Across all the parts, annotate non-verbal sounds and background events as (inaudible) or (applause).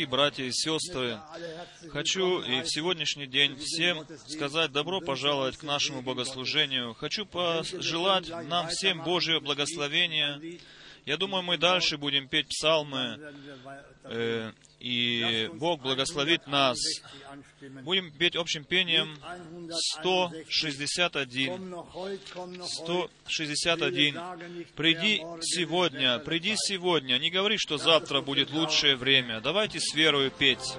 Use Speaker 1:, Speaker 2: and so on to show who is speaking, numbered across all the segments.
Speaker 1: Дорогие братья и сестры. Хочу и в сегодняшний день всем сказать добро пожаловать к нашему богослужению. Хочу пожелать нам всем Божьего благословения. Я думаю, мы дальше будем петь псалмы, э, и Бог благословит нас. Будем петь общим пением 161. 161. «Приди сегодня, приди сегодня». Не говори, что завтра будет лучшее время. Давайте с верою петь.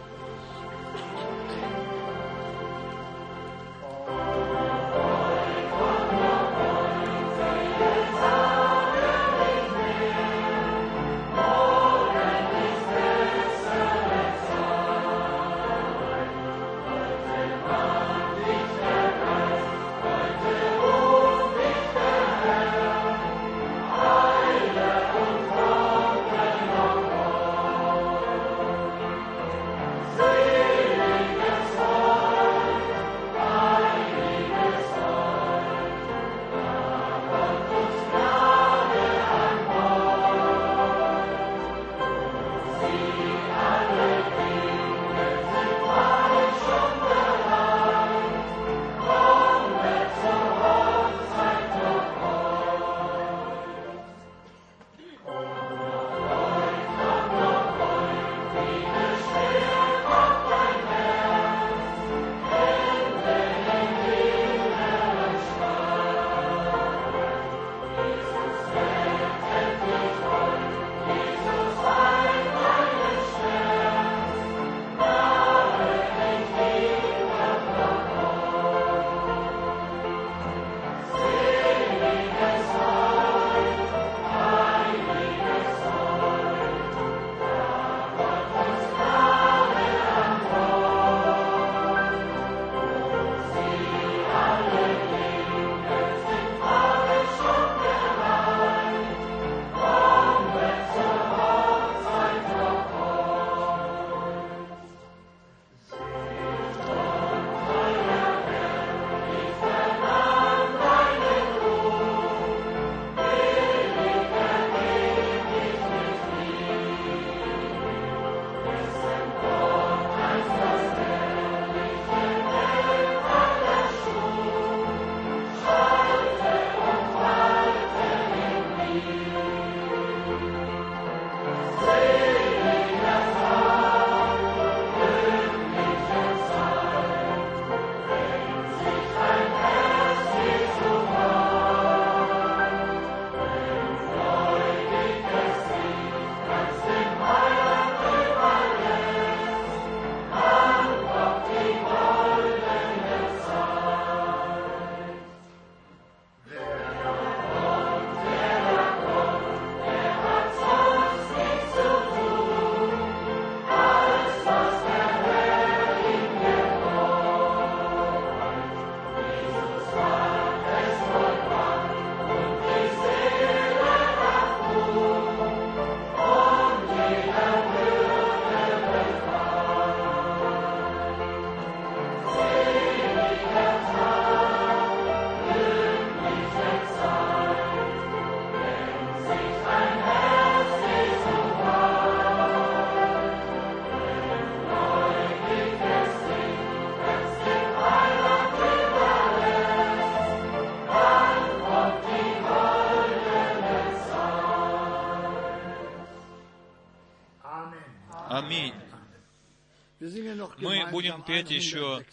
Speaker 1: Будем петь еще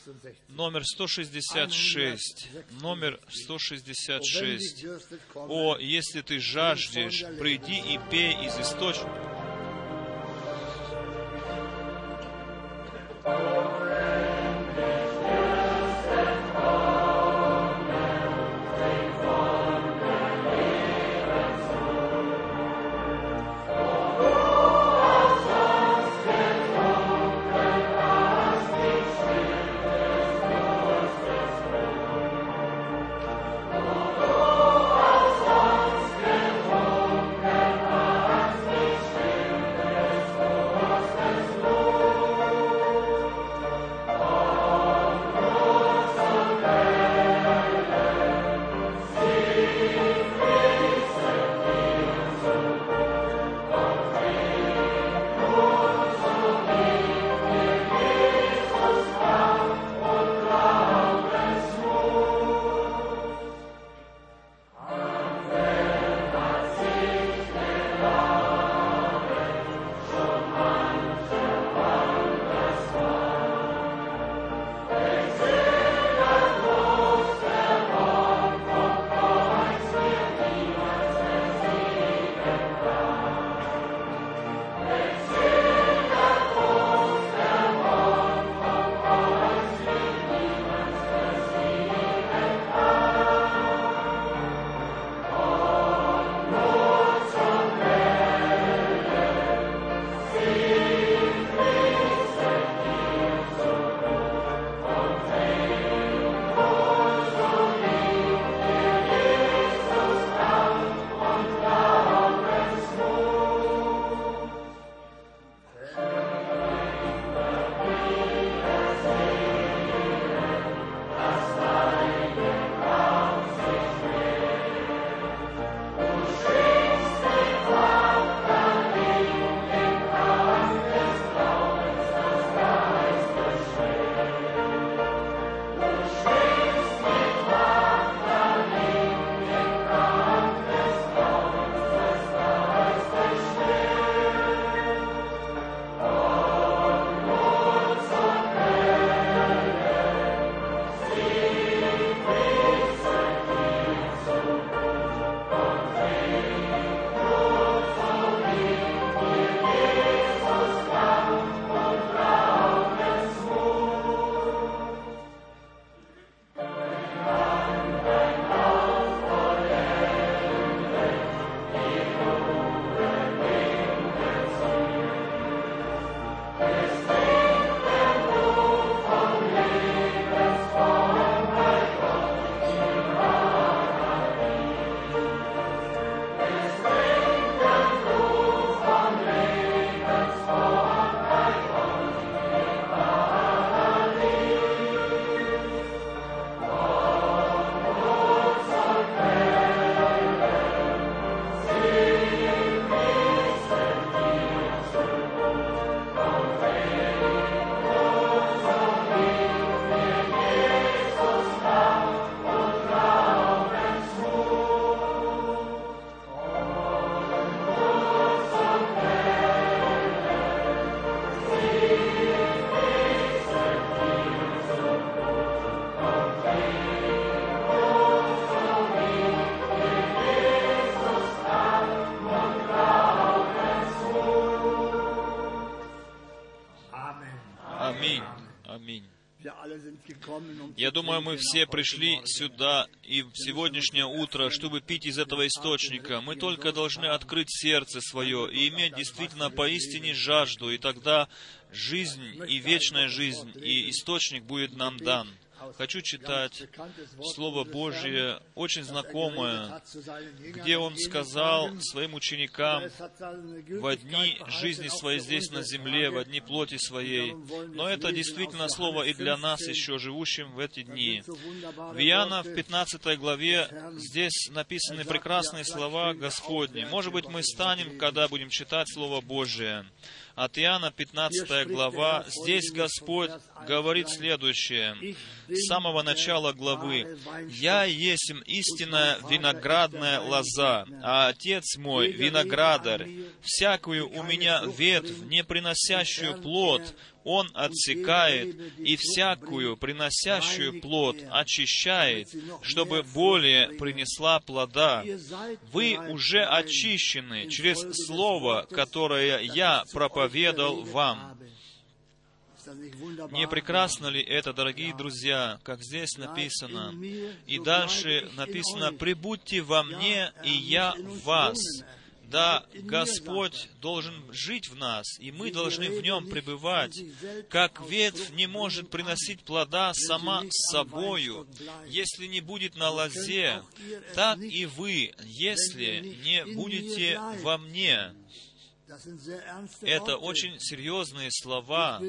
Speaker 1: номер 166. Номер 166. «О, если ты жаждешь, приди и пей из источника». Думаю, мы все пришли сюда и в сегодняшнее утро, чтобы пить из этого источника. Мы только должны открыть сердце свое и иметь действительно поистине жажду, и тогда жизнь и вечная жизнь, и источник будет нам дан. Хочу читать Слово Божье, очень знакомое, где Он сказал своим ученикам в дни жизни своей здесь на земле, в дни плоти своей. Но это действительно Слово и для нас, еще живущим в эти дни. В Иоанна в 15 главе здесь написаны прекрасные слова Господни. Может быть, мы станем, когда будем читать Слово Божие от Иоанна 15 глава, здесь Господь говорит следующее, с самого начала главы. «Я есть истинная виноградная лоза, а Отец мой виноградарь. Всякую у меня ветвь, не приносящую плод, он отсекает и всякую приносящую плод очищает, чтобы более принесла плода. Вы уже очищены через Слово, которое я проповедал вам. Не прекрасно ли это, дорогие друзья, как здесь написано? И дальше написано, «Прибудьте во мне, и я в вас». Да, Господь должен жить в нас, и мы должны в Нем пребывать. Как ветвь не может приносить плода сама собою, если не будет на лозе, так и вы, если не будете во мне. Это очень серьезные слова.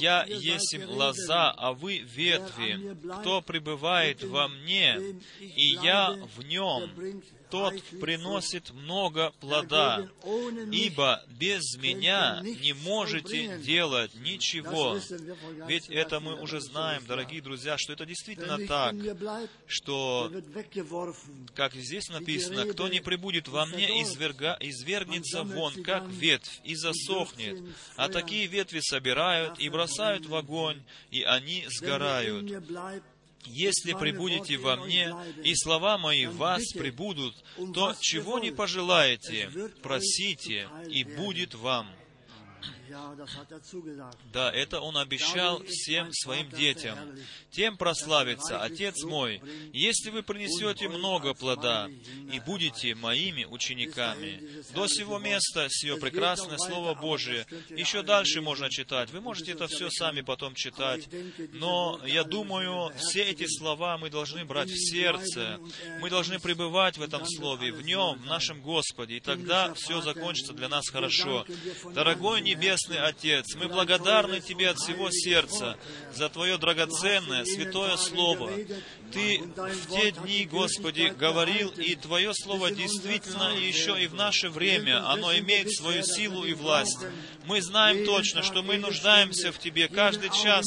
Speaker 1: «Я есть лоза, а вы ветви. Кто пребывает во мне, и я в нем, тот приносит много плода, ибо без Меня не можете делать ничего. Ведь это мы уже знаем, дорогие друзья, что это действительно так, что, как здесь написано, кто не прибудет во мне, изверга, извергнется вон, как ветвь, и засохнет. А такие ветви собирают и бросают в огонь, и они сгорают. Если прибудете во мне, и слова мои в вас прибудут, то чего не пожелаете, просите, и будет вам. Да, это Он обещал всем своим детям. Тем прославится Отец мой, если вы принесете много плода и будете моими учениками. До сего места, сие прекрасное Слово Божие. Еще дальше можно читать. Вы можете это все сами потом читать. Но я думаю, все эти слова мы должны брать в сердце. Мы должны пребывать в этом Слове, в нем, в нашем Господе. И тогда все закончится для нас хорошо. Дорогой Небесный Отец, мы благодарны Тебе от всего сердца за Твое драгоценное, святое Слово. Ты в те дни, Господи, говорил, и Твое Слово действительно еще и в наше время, оно имеет свою силу и власть. Мы знаем точно, что мы нуждаемся в Тебе каждый час,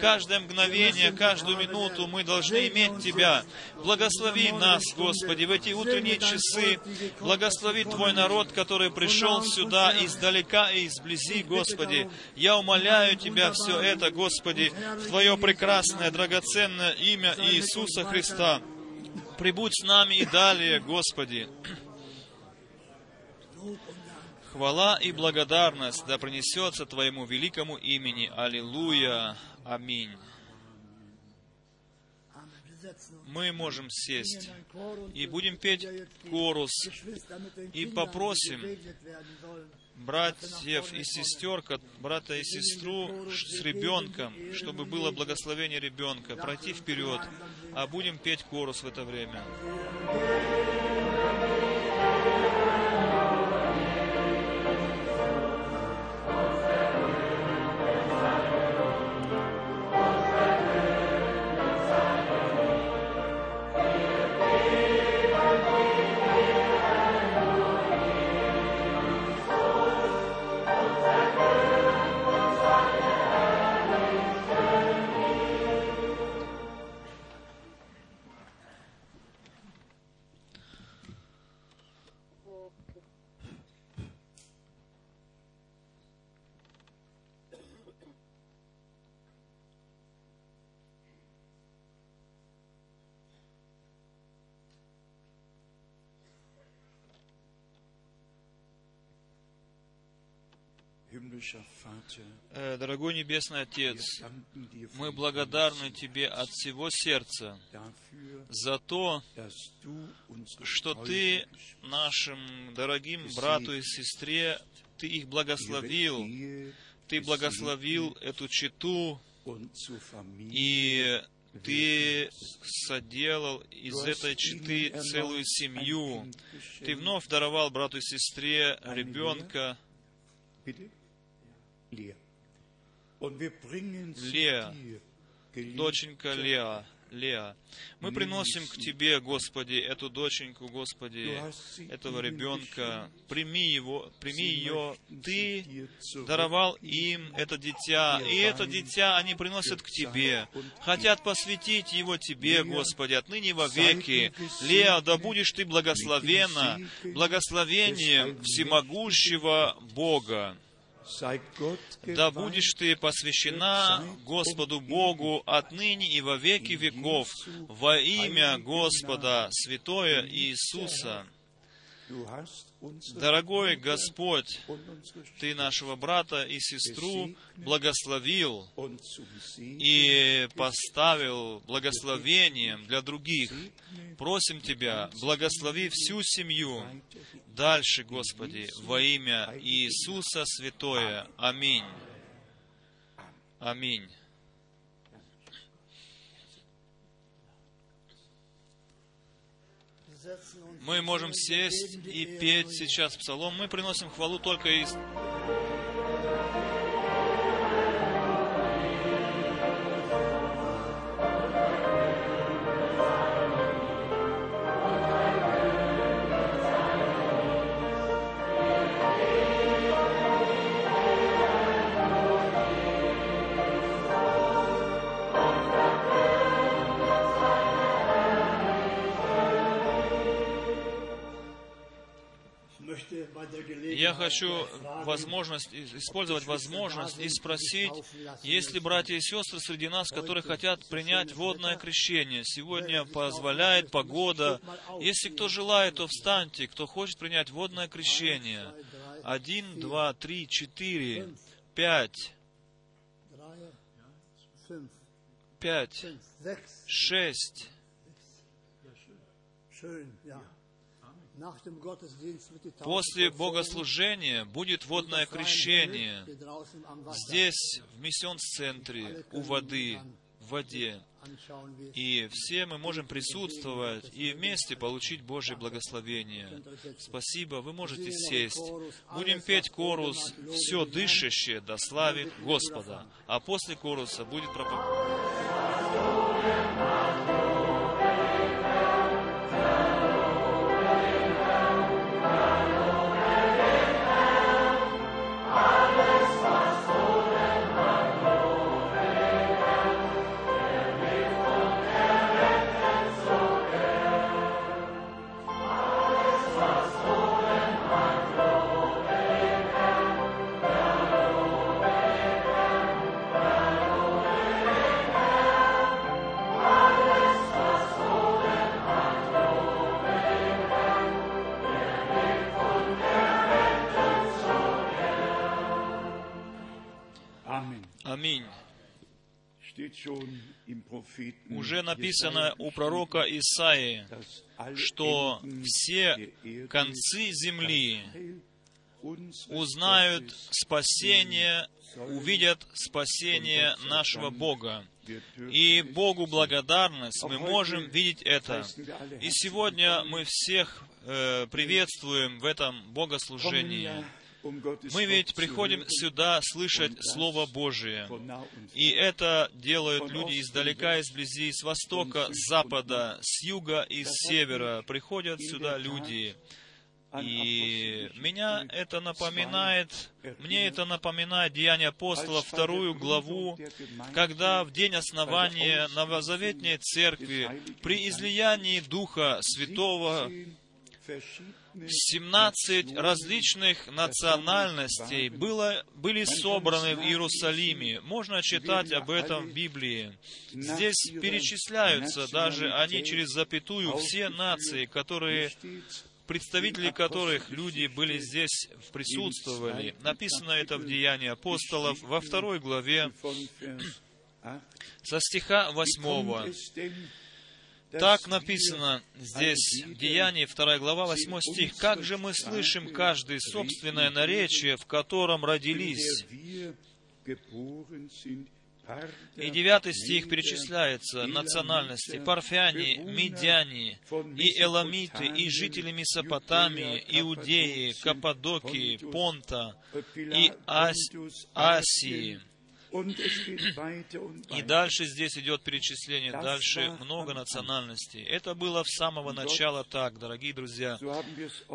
Speaker 1: каждое мгновение, каждую минуту мы должны иметь Тебя. Благослови нас, Господи, в эти утренние часы. Благослови Твой народ, который пришел сюда издалека и изблизи, Господи. Я умоляю Тебя все это, Господи, в Твое прекрасное, драгоценное имя Иисуса Христа. Прибудь с нами и далее, Господи. Хвала и благодарность да принесется Твоему великому имени. Аллилуйя. Аминь. Мы можем сесть и будем петь корус и попросим братьев и сестер, брата и сестру с ребенком, чтобы было благословение ребенка, пройти вперед, а будем петь корус в это время. Дорогой Небесный Отец, мы благодарны Тебе от всего сердца за то, что Ты нашим дорогим брату и сестре, Ты их благословил, Ты благословил эту читу, и Ты соделал из этой читы целую семью. Ты вновь даровал брату и сестре ребенка,
Speaker 2: Geliebter
Speaker 1: доченька Леа. Леа. Мы приносим к Тебе, Господи, эту доченьку, Господи,
Speaker 2: hast sie
Speaker 1: этого ребенка. Прими его, прими ее. Ты даровал им это дитя, и это дитя они приносят к Тебе. Хотят посвятить его Тебе, Господи, отныне во веки. Леа, да будешь Ты благословена благословением всемогущего Бога. Да будешь ты посвящена Господу Богу отныне и во веки веков во имя Господа Святое Иисуса. Дорогой Господь, Ты нашего брата и сестру благословил и поставил благословением для других. Просим Тебя, благослови всю семью. Дальше, Господи, во имя Иисуса Святое. Аминь. Аминь. Мы можем сесть и петь сейчас псалом. Мы приносим хвалу только из хочу возможность, использовать возможность и спросить, есть ли братья и сестры среди нас, которые хотят принять водное крещение. Сегодня позволяет погода. Если кто желает, то встаньте. Кто хочет принять водное крещение. Один, два, три, четыре, пять, пять, шесть. После богослужения будет водное крещение. Здесь, в миссионс-центре, у воды, в воде. И все мы можем присутствовать и вместе получить Божье благословение. Спасибо, вы можете сесть. Будем петь корус «Все дышащее да славит Господа», а после коруса будет проповедь. Уже написано у пророка Исаии, что все концы земли узнают спасение, увидят спасение нашего Бога. И Богу благодарность, мы можем видеть это. И сегодня мы всех э, приветствуем в этом богослужении. Мы ведь приходим сюда слышать Слово Божие. И это делают люди издалека, изблизи, с востока, с запада, с юга и с севера. Приходят сюда люди. И меня это напоминает, мне это напоминает Деяния апостолов, вторую главу, когда в день основания Новозаветней Церкви при излиянии Духа Святого 17 различных национальностей было, были собраны в Иерусалиме. Можно читать об этом в Библии. Здесь перечисляются даже они через запятую все нации, которые представители которых люди были здесь, присутствовали. Написано это в Деянии апостолов во второй главе
Speaker 2: von Vers 8.
Speaker 1: со стиха 8. Так написано здесь, в Деянии, 2 глава, 8 стих. «Как же мы слышим каждый собственное наречие, в котором родились?» И девятый стих перечисляется национальности. Парфяне, Медяне, и Эламиты, и жители Месопотамии, Иудеи, Каппадокии, Понта, и Ас- Асии. И дальше здесь идет перечисление, дальше много национальностей. Это было в самого начала так, дорогие друзья.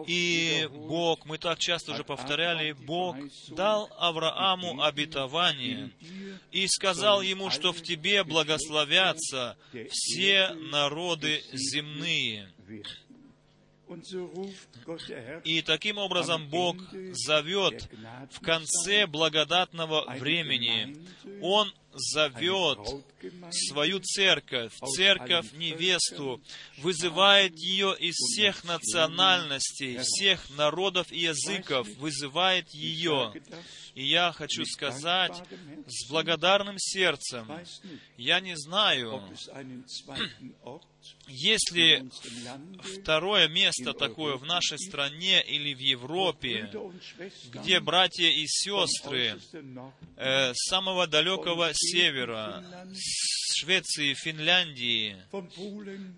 Speaker 1: И Бог, мы так часто уже повторяли, Бог дал Аврааму обетование и сказал ему, что в тебе благословятся все народы земные. И таким образом Бог зовет в конце благодатного времени. Он зовет свою церковь, церковь невесту, вызывает ее из всех национальностей, всех народов и языков, вызывает ее. И я хочу сказать с благодарным сердцем, я не знаю, есть ли второе место такое в нашей стране или в Европе, где братья и сестры э, самого далекого севера, с Швеции, Финляндии,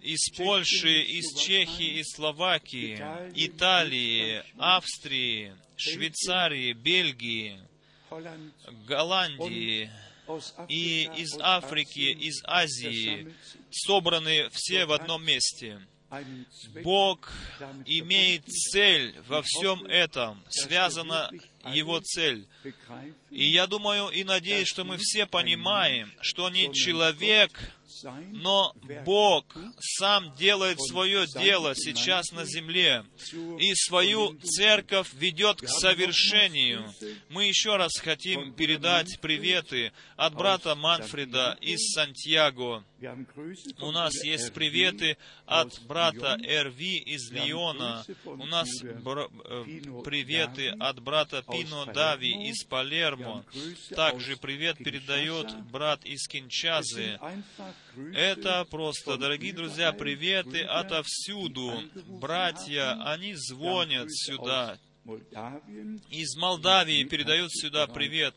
Speaker 1: из Польши, из Чехии, из Словакии, Италии, Австрии, Швейцарии, Бельгии, Голландии и из Африки, из Азии, собраны все в одном месте. Бог имеет цель во всем этом, связана Его цель. И я думаю и надеюсь, что мы все понимаем, что не человек, но Бог сам делает свое дело сейчас на земле, и свою церковь ведет к совершению. Мы еще раз хотим передать приветы от брата Манфреда из Сантьяго. У нас есть приветы от брата Эрви из Лиона. У нас э, приветы от брата Пино Дави из Палермо. Также привет передает брат из Кинчазы. Это просто, дорогие друзья, приветы отовсюду. Братья, они звонят сюда. Из Молдавии передают сюда привет.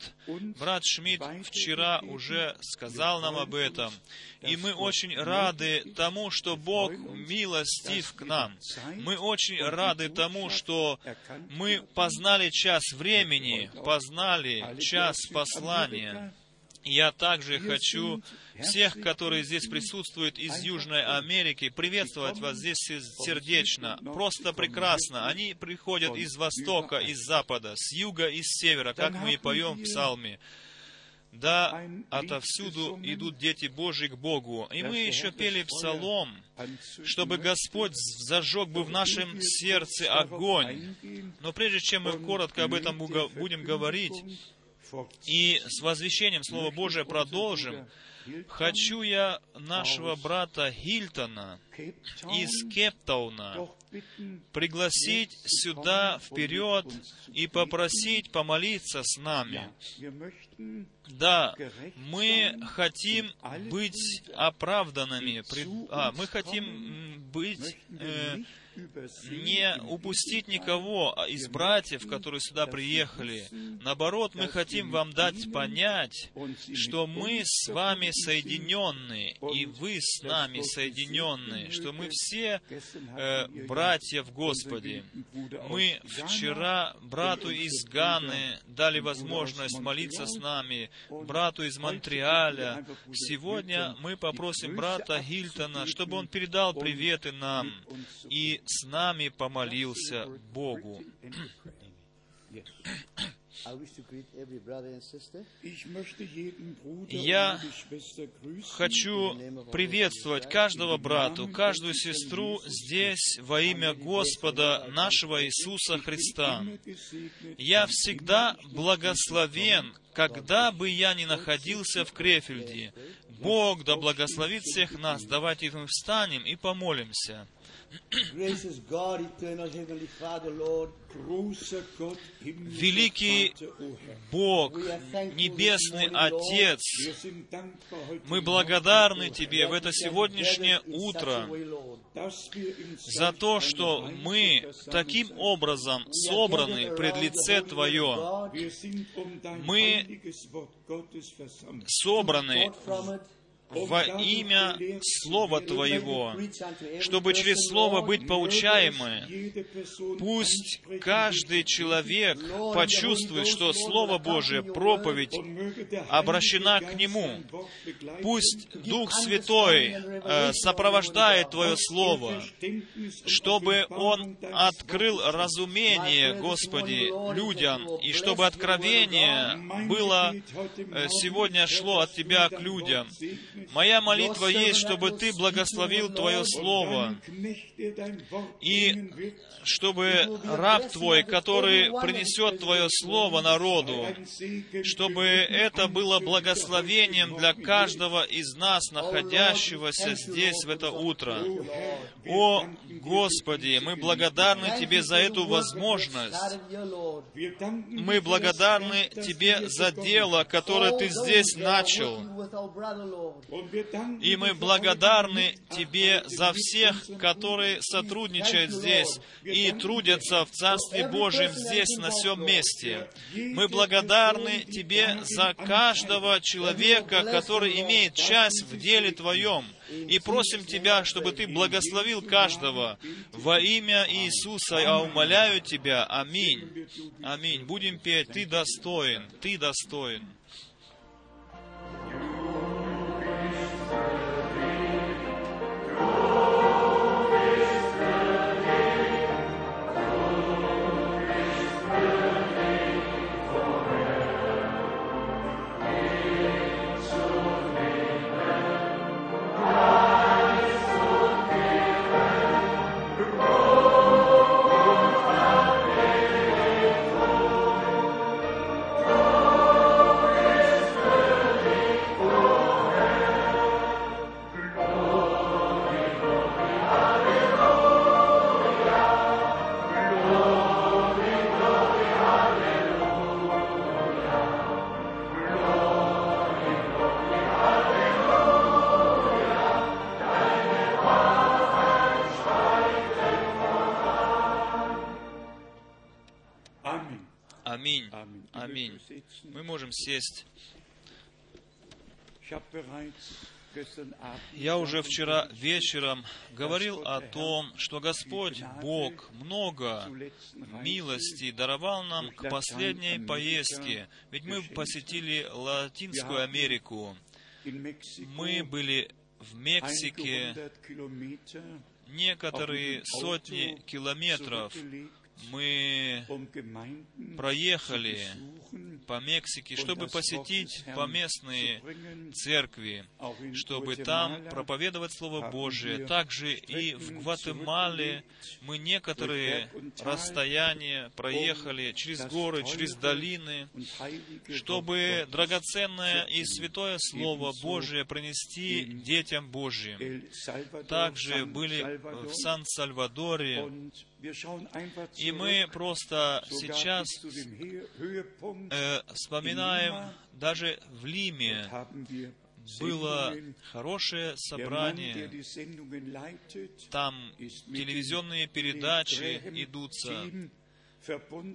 Speaker 1: Брат Шмидт вчера уже сказал нам об этом. И мы очень рады тому, что Бог милостив к нам. Мы очень рады тому, что мы познали час времени, познали час послания. Я также хочу всех, которые здесь присутствуют из Южной Америки, приветствовать вас здесь сердечно. Просто прекрасно. Они приходят из Востока, из Запада, с Юга и с Севера, как мы и поем в Псалме. Да, отовсюду идут дети Божьи к Богу. И мы еще пели псалом, чтобы Господь зажег бы в нашем сердце огонь. Но прежде чем мы коротко об этом будем говорить, и с возвещением Слова Божия продолжим, хочу я нашего брата Хильтона из Кептауна пригласить сюда вперед и попросить помолиться с нами. Да, мы хотим быть оправданными, а, мы хотим быть э, не упустить никого из братьев, которые сюда приехали. Наоборот, мы хотим вам дать понять, что мы с вами соединенны, и вы с нами соединенны, что мы все э, братья в Господе. Мы вчера брату из Ганы дали возможность молиться с нами, брату из Монреаля. Сегодня мы попросим брата Гильтона, чтобы он передал приветы нам и с нами помолился Богу. Я хочу приветствовать каждого брату, каждую сестру здесь во имя Господа нашего Иисуса Христа. Я всегда благословен, когда бы я ни находился в Крефельде. Бог да благословит всех нас. Давайте мы встанем и помолимся. Великий. Бог, Небесный. Отец, мы благодарны Тебе в это сегодняшнее утро за то, что мы таким образом собраны пред лице Твое,
Speaker 2: um
Speaker 1: Мы собраны во имя Слова Твоего, чтобы через Слово быть поучаемы. Пусть каждый человек почувствует, что Слово Божие, проповедь, обращена к Нему. Пусть Дух Святой э, сопровождает Твое Слово, чтобы Он открыл разумение, Господи, людям, и чтобы откровение было э, сегодня шло от Тебя к людям. Моя молитва есть, чтобы Ты благословил Твое Слово, и чтобы раб Твой, который принесет Твое Слово народу, чтобы это было благословением для каждого из нас, находящегося здесь в это утро. О, Господи, мы благодарны Тебе за эту возможность. Мы благодарны Тебе за дело, которое Ты здесь начал. И мы благодарны Тебе за всех, которые сотрудничают здесь и трудятся в Царстве Божьем здесь, на всем месте. Мы благодарны Тебе за каждого человека, который имеет часть в деле Твоем. И просим Тебя, чтобы Ты благословил каждого. Во имя Иисуса я умоляю Тебя. Аминь. Аминь. Будем петь. Ты достоин. Ты достоин.
Speaker 2: Abend
Speaker 1: Я уже вчера вечером говорил о том, что Господь Бог много милости даровал нам к последней поездке. Ведь мы посетили Латинскую Америку. Мы были в Мексике некоторые сотни километров. Мы проехали по Мексике, чтобы посетить поместные церкви, чтобы там проповедовать Слово Божие. Также и в Гватемале мы некоторые расстояния проехали через горы, через долины, чтобы драгоценное и святое Слово Божие принести детям Божьим. Также были в Сан-Сальвадоре, И мы просто сейчас э, вспоминаем, даже в Лиме было хорошее собрание, там телевизионные передачи идутся.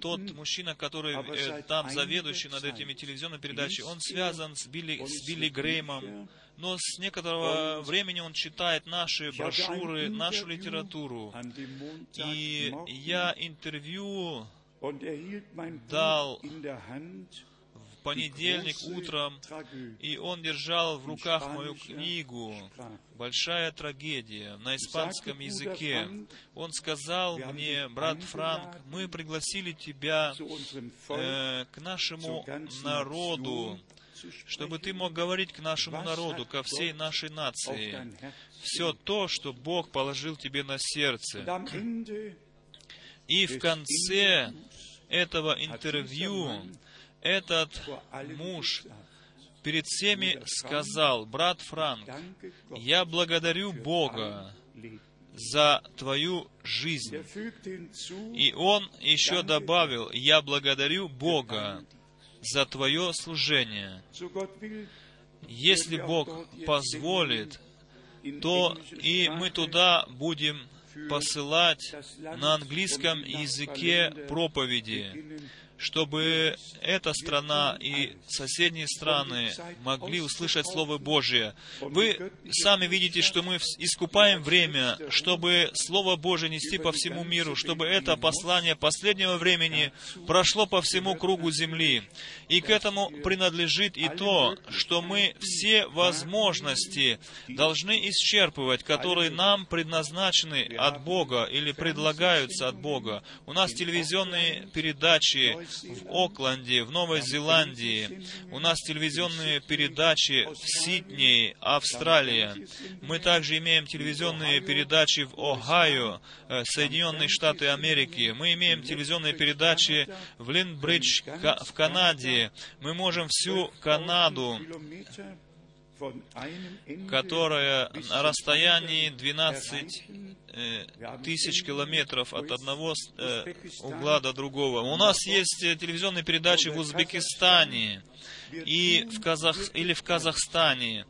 Speaker 1: Тот мужчина, который э, там заведующий над этими телевизионными передачами, он
Speaker 2: liest
Speaker 1: связан с Билли, с Билли Греймом. Но с некоторого времени он читает наши брошюры, нашу литературу. И я интервью дал в понедельник утром, и он держал в руках мою книгу «Большая трагедия» на испанском языке. Он сказал мне, брат Франк, мы пригласили тебя э, к нашему народу, чтобы ты мог говорить к нашему народу, ко всей нашей нации, все то, что Бог положил тебе на сердце. И в конце этого интервью этот муж перед всеми сказал, брат Франк, я благодарю Бога за Твою жизнь.
Speaker 2: Er
Speaker 1: И он еще добавил, «Я благодарю Бога за Твое служение». Если Бог позволит, то и мы туда будем посылать на английском языке проповеди, чтобы эта страна и соседние страны могли услышать Слово Божие. Вы сами видите, что мы искупаем время, чтобы Слово Божие нести по всему миру, чтобы это послание последнего времени прошло по всему кругу земли. И к этому принадлежит и то, что мы все возможности должны исчерпывать, которые нам предназначены от Бога или предлагаются от Бога. У нас телевизионные передачи в Окленде, в Новой Зеландии. У нас телевизионные передачи в Сиднее, Австралия. Мы также имеем телевизионные передачи в Огайо, э, Соединенные Штаты Америки. Мы имеем телевизионные передачи в Линдбридж, Ка- в Канаде. Мы можем всю Канаду которая на расстоянии
Speaker 2: anderen
Speaker 1: 12
Speaker 2: erreichen.
Speaker 1: э, тысяч километров от одного э, угла до другого. У нас есть э, телевизионные передачи в Узбекистане и в Казах... или в Казахстане.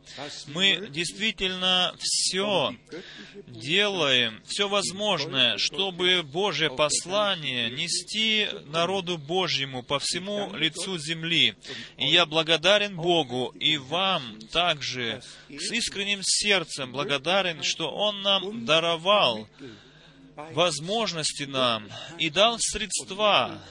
Speaker 1: Мы действительно все делаем, все возможное, чтобы Божье послание нести народу Божьему по всему лицу земли. И я благодарен Богу и вам также с искренним сердцем благодарен, что Он нам даровал возможности нам и дал средства,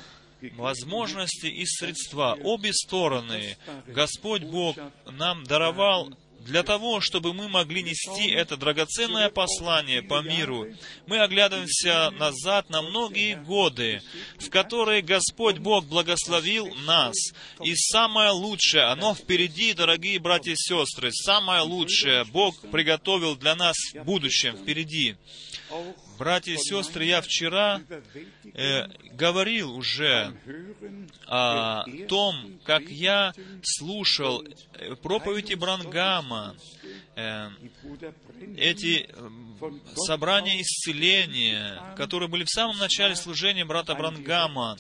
Speaker 1: возможности и средства, обе стороны. Господь Бог нам даровал для того, чтобы мы могли нести это драгоценное послание по миру. Мы оглядываемся назад на многие годы, в которые Господь Бог благословил нас. И самое лучшее, оно впереди, дорогие братья и сестры, самое лучшее Бог приготовил для нас в будущем, впереди. Братья и сестры, я вчера э, говорил уже о том, как я слушал э, проповеди Э,
Speaker 2: Brennan
Speaker 1: эти э, собрания исцеления, которые были в самом начале служения брата Брангама,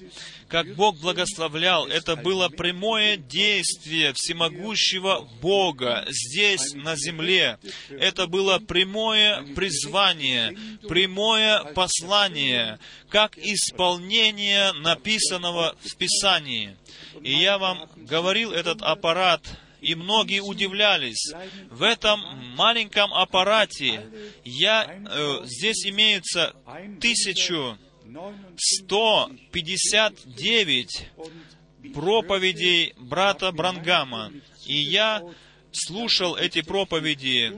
Speaker 1: как Бог благословлял, это было прямое действие всемогущего Бога здесь, на земле. Это было прямое призвание, прямое послание, как исполнение написанного в Писании. И я вам говорил этот аппарат, и многие удивлялись. В этом маленьком аппарате я, э, здесь имеется тысячу 159 проповедей брата Брангама. И я слушал эти проповеди,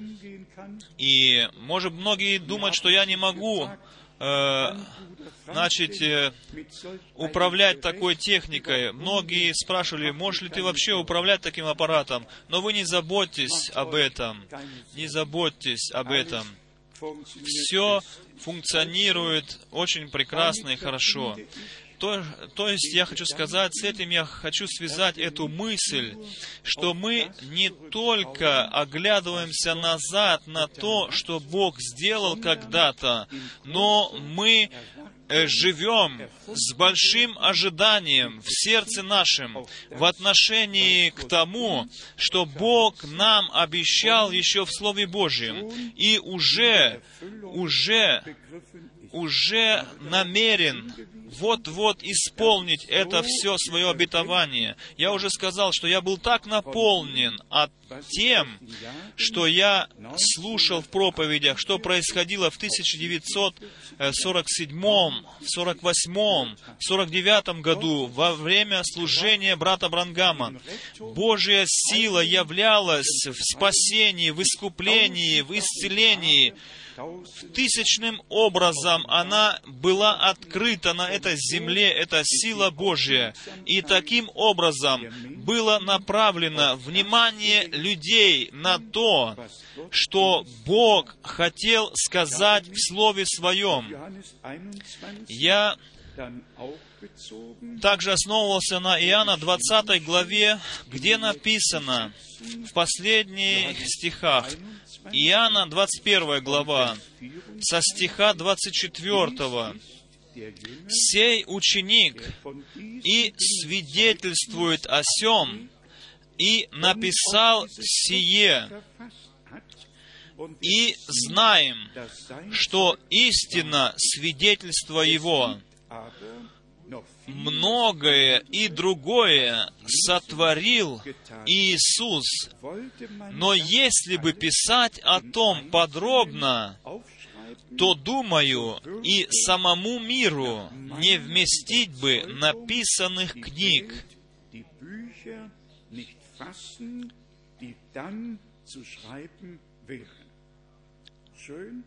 Speaker 1: и, может, многие думают, что я не могу, значит, э,
Speaker 2: mit solch
Speaker 1: управлять такой техникой. Многие спрашивали, можешь ли ты вообще управлять таким аппаратом? Но вы не заботьтесь об этом. Не заботьтесь об этом. Все функционирует очень прекрасно и хорошо. То, то есть я хочу сказать, с этим я хочу связать эту мысль, что мы не только оглядываемся назад на то, что Бог сделал когда-то, но мы э, живем с большим ожиданием в сердце нашем в отношении к тому, что Бог нам обещал еще в Слове Божьем, и уже, уже, уже намерен вот-вот исполнить это все свое обетование. Я уже сказал, что я был так наполнен от тем, что я слушал в проповедях, что происходило в 1947, в 48, в 49 году во время служения брата Брангама. Божья сила являлась в спасении, в искуплении, в исцелении. Тысячным образом она была открыта на этой земле, эта сила Божья. И таким образом было направлено внимание людей на то, что Бог хотел сказать в Слове Своем.
Speaker 2: Johannes 21
Speaker 1: Я также основывался на Иоанна 20 главе, где написано в последних стихах, Иоанна 21 глава, со стиха 24. «Сей ученик и свидетельствует о сем, и написал сие, и знаем, что истина свидетельство его, многое и другое сотворил Иисус. Но если бы писать о том подробно, то, думаю, и самому миру не вместить бы написанных книг.
Speaker 2: die dann zu schreiben wären. Schön.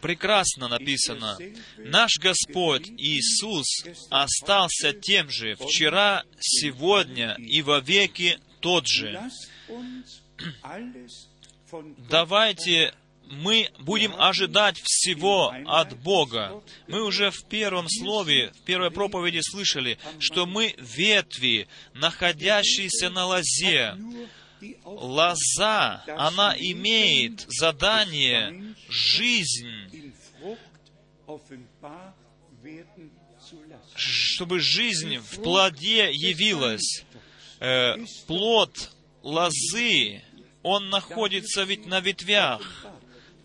Speaker 1: Прекрасно написано. Наш Господь Иисус остался тем же вчера, сегодня и во веки тот же. Давайте мы будем ожидать всего от Бога. Мы уже в первом слове, в первой проповеди слышали, что мы ветви, находящиеся на лозе. Лоза, она имеет задание жизнь, чтобы жизнь в плоде явилась. Э, плод лозы, он находится ведь на ветвях.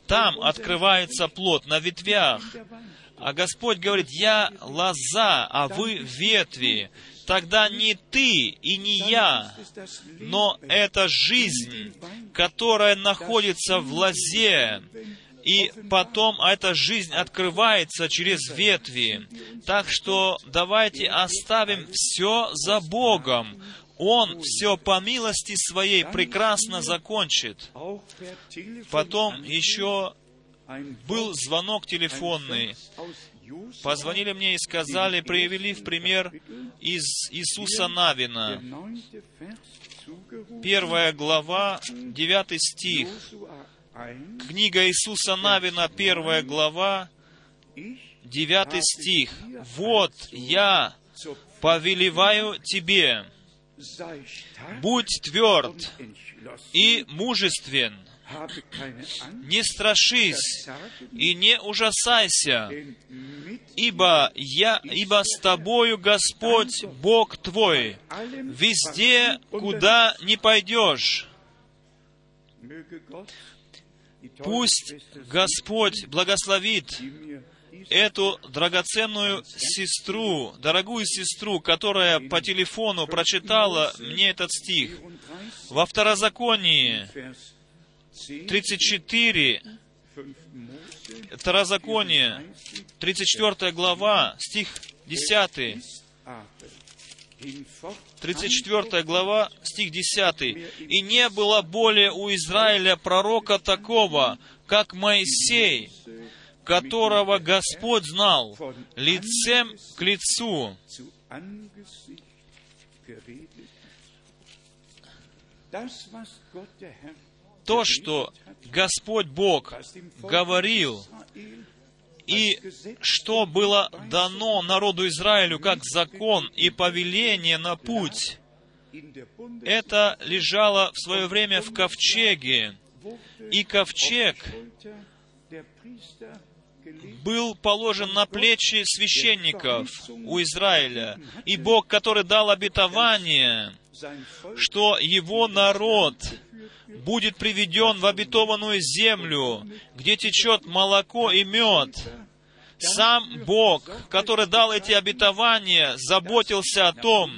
Speaker 1: Там открывается плод на ветвях. А Господь говорит, я лоза, а вы ветви. Тогда не ты и не я, но это жизнь, которая находится в лозе. И потом эта жизнь открывается через ветви. Так что давайте оставим все за Богом. Он все по милости своей прекрасно закончит. Потом еще был звонок телефонный. Позвонили мне и сказали, привели в пример из Иисуса Навина. Первая глава, девятый стих.
Speaker 2: Josua 1,
Speaker 1: Книга Иисуса Навина, первая глава, девятый стих. «Вот я повелеваю тебе, будь тверд и мужествен, не страшись и не ужасайся, ибо я, ибо с тобою Господь Бог твой, везде, куда не пойдешь. Пусть Господь благословит эту драгоценную сестру, дорогую сестру, которая по телефону прочитала мне этот стих.
Speaker 2: 34,
Speaker 1: Во Второзаконии
Speaker 2: Vers 10,
Speaker 1: 34,
Speaker 2: 5 Mose,
Speaker 1: Второзаконие, 34 глава, стих 10,
Speaker 2: aber hinfort
Speaker 1: 34 глава, стих 10. «И не было более у Израиля пророка такого, как Моисей, которого Господь знал лицем к лицу.
Speaker 2: Das,
Speaker 1: то, что Господь Бог говорил, и что было дано народу Израилю как закон и повеление на путь, это лежало в свое время в ковчеге. И ковчег был положен на плечи священников у Израиля. И Бог, который дал обетование, что его народ будет приведен в обетованную землю, где течет молоко и мед. Сам Бог, который дал эти обетования, заботился о том,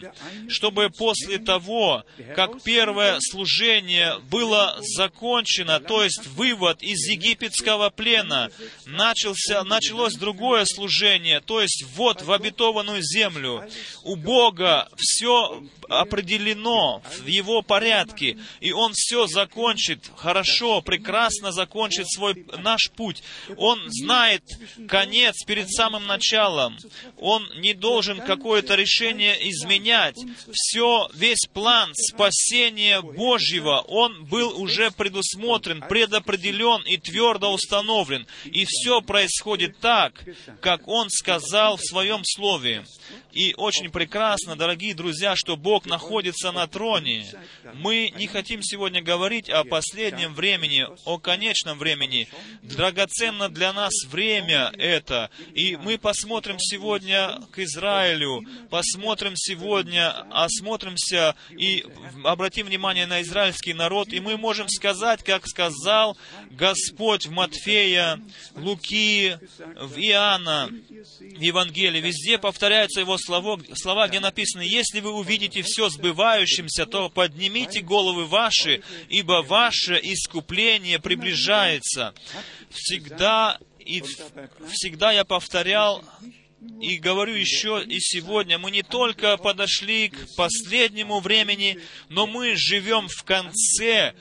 Speaker 1: чтобы после того, как первое служение было закончено, то есть вывод из египетского плена, начался, началось другое служение, то есть ввод в обетованную землю. У Бога все определено в Его порядке, и Он все закончит хорошо, прекрасно закончит свой наш путь. Он знает конец перед самым началом. Он не должен какое-то решение изменять. Все, весь план спасения Божьего, он был уже предусмотрен, предопределен и твердо установлен. И все происходит так, как Он сказал в Своем Слове. И очень прекрасно, дорогие друзья, что Бог находится на троне. Мы не хотим сегодня говорить о последнем времени, о конечном времени. Драгоценно для нас время это. И мы посмотрим сегодня к Израилю, посмотрим сегодня, осмотримся и обратим внимание на израильский народ, и мы можем сказать, как сказал Господь в Матфея, Луки, в Иоанна, в Евангелии. Везде повторяются его слова, слова, где написано, «Если вы увидите все сбывающимся, то поднимите головы ваши, ибо ваше искупление приближается». Всегда и всегда я повторял и говорю еще и сегодня, мы не только подошли к последнему времени, но мы живем в конце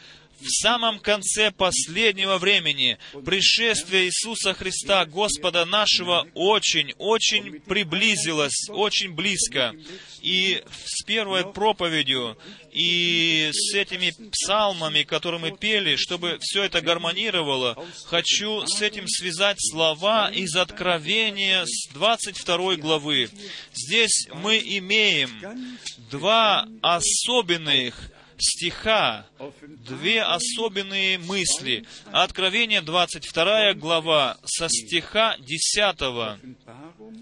Speaker 1: в самом конце последнего времени пришествие Иисуса Христа, Господа нашего, очень-очень приблизилось, очень близко. И с первой проповедью, и с этими псалмами, которые мы пели, чтобы все это гармонировало, хочу с этим связать слова из Откровения с 22 главы. Здесь мы имеем два особенных стиха две особенные мысли. Откровение 22 глава со стиха 10.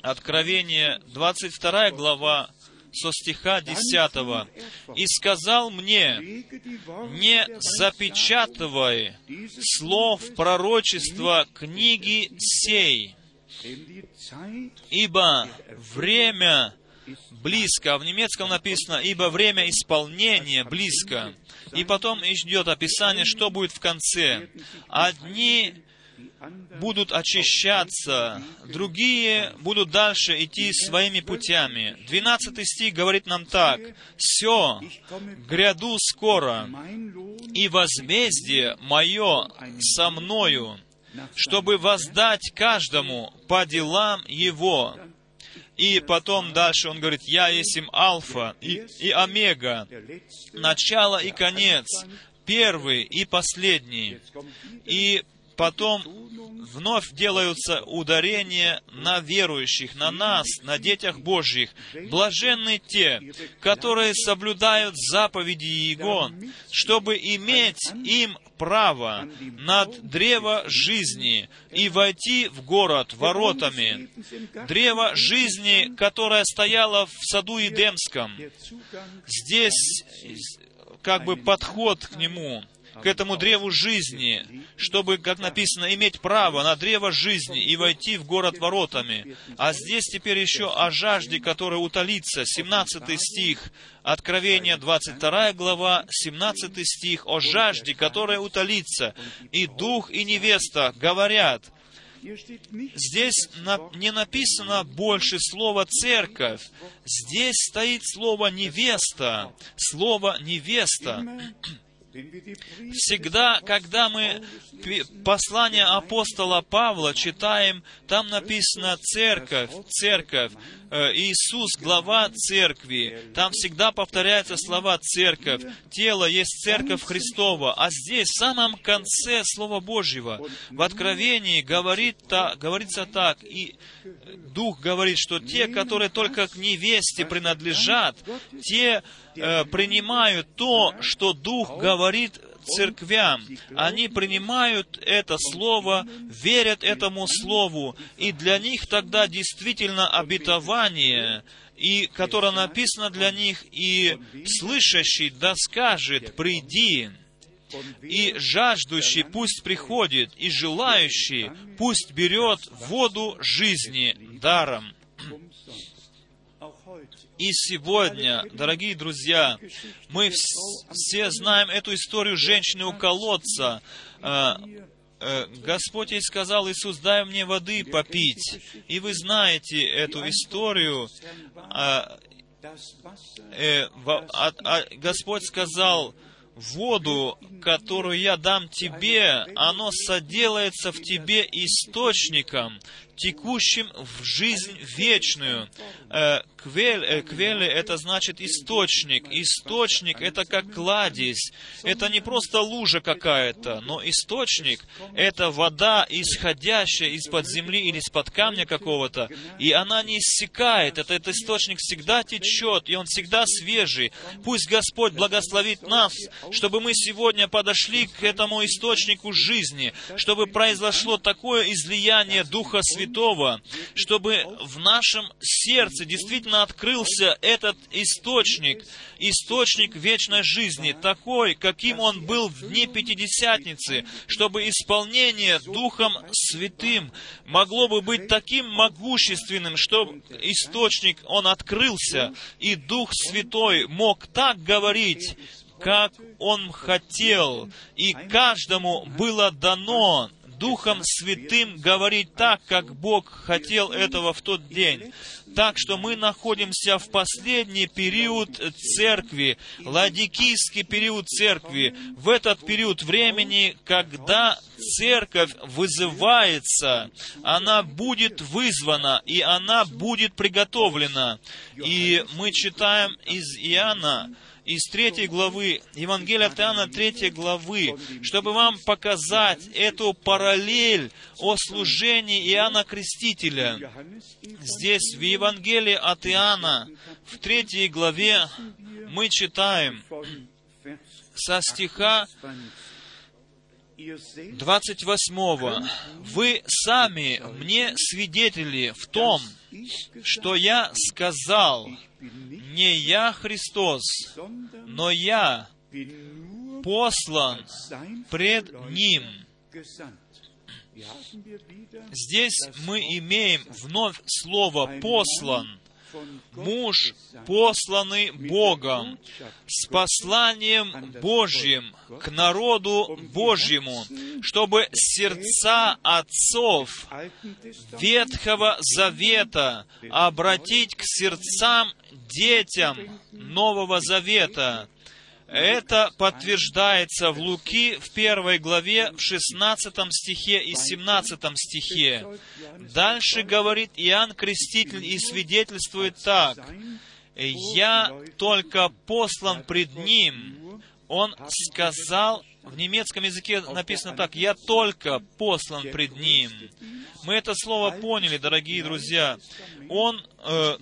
Speaker 1: Откровение 22 глава со стиха 10. «И сказал мне, не запечатывай слов пророчества книги сей, ибо время близко. А в немецком написано, ибо время исполнения близко. И потом идет описание, что будет в конце. Одни будут очищаться, другие будут дальше идти своими путями. Двенадцатый стих говорит нам так. «Все, гряду скоро, и возмездие мое со мною, чтобы воздать каждому по делам его». И потом дальше он говорит, «Я есть им Алфа и, и Омега, начало и конец, первый и последний». И потом вновь делаются ударения на верующих, на нас, на детях Божьих. Блаженны те, которые соблюдают заповеди Его, чтобы иметь им право над древо жизни и войти в город воротами. Древо жизни, которое стояло в саду Едемском. Здесь как бы подход к нему — к этому древу жизни, чтобы, как написано, иметь право на древо жизни и войти в город воротами. А здесь теперь еще о жажде, которая утолится. 17 стих, Откровение 22 глава, 17 стих, о жажде, которая утолится. И дух, и невеста говорят, Здесь не написано больше слова «церковь». Здесь стоит слово «невеста». Слово «невеста». Всегда, когда мы послание апостола Павла читаем, там написано «церковь», «церковь», э, Иисус, глава церкви. Там всегда повторяются слова «церковь». Тело есть церковь Христова. А здесь, в самом конце Слова Божьего, в Откровении говорит, говорится так, и Дух говорит, что те, которые только к невесте принадлежат, те э, принимают то, что Дух говорит церквям. Они принимают это слово, верят этому слову, и для них тогда действительно обетование, и которое написано для них, и слышащий да скажет, приди, и жаждущий пусть приходит, и желающий пусть берет воду жизни даром. И сегодня, дорогие друзья, мы все знаем эту историю женщины у колодца. А, э, Господь ей сказал, Иисус, дай мне воды попить. И вы знаете эту историю. А, э, а, Господь сказал, воду, которую я дам тебе, оно соделается в тебе источником текущим в жизнь вечную. Э, квель, э, квели — это значит источник. Источник — это как кладезь. Это не просто лужа какая-то, но источник — это вода, исходящая из-под земли или из-под камня какого-то, и она не иссякает. Этот источник всегда течет, и он всегда свежий. Пусть Господь благословит нас, чтобы мы сегодня подошли к этому источнику жизни, чтобы произошло такое излияние Духа Святого, чтобы в нашем сердце действительно открылся этот источник, источник вечной жизни, такой, каким он был в дни Пятидесятницы, чтобы исполнение Духом Святым могло бы быть таким могущественным, что источник, он открылся, и Дух Святой мог так говорить, как Он хотел, и каждому было дано Духом Святым говорить так, как Бог хотел этого в тот день. Так что мы находимся в последний период церкви, ладикийский период церкви, в этот период времени, когда церковь вызывается, она будет вызвана, и она будет приготовлена. И мы читаем из Иоанна, из третьей главы, Евангелия от Иоанна третьей главы, чтобы вам показать эту параллель о служении Иоанна Крестителя. Здесь, в Евангелии от Иоанна, в третьей главе, мы читаем со стиха 28. «Вы сами мне свидетели в том, что я сказал, не я Христос, но я послан пред Ним. Здесь мы имеем вновь слово «послан», муж, посланный Богом, с посланием Божьим к народу Божьему, чтобы сердца отцов Ветхого Завета обратить к сердцам детям Нового Завета, это подтверждается в Луки в первой главе, в 16 стихе и 17 стихе. Дальше говорит Иоанн Креститель и свидетельствует так. «Я только послан пред Ним». Он сказал, в немецком языке написано так, «Я только послан пред Ним». Мы это слово поняли, дорогие друзья. Он э,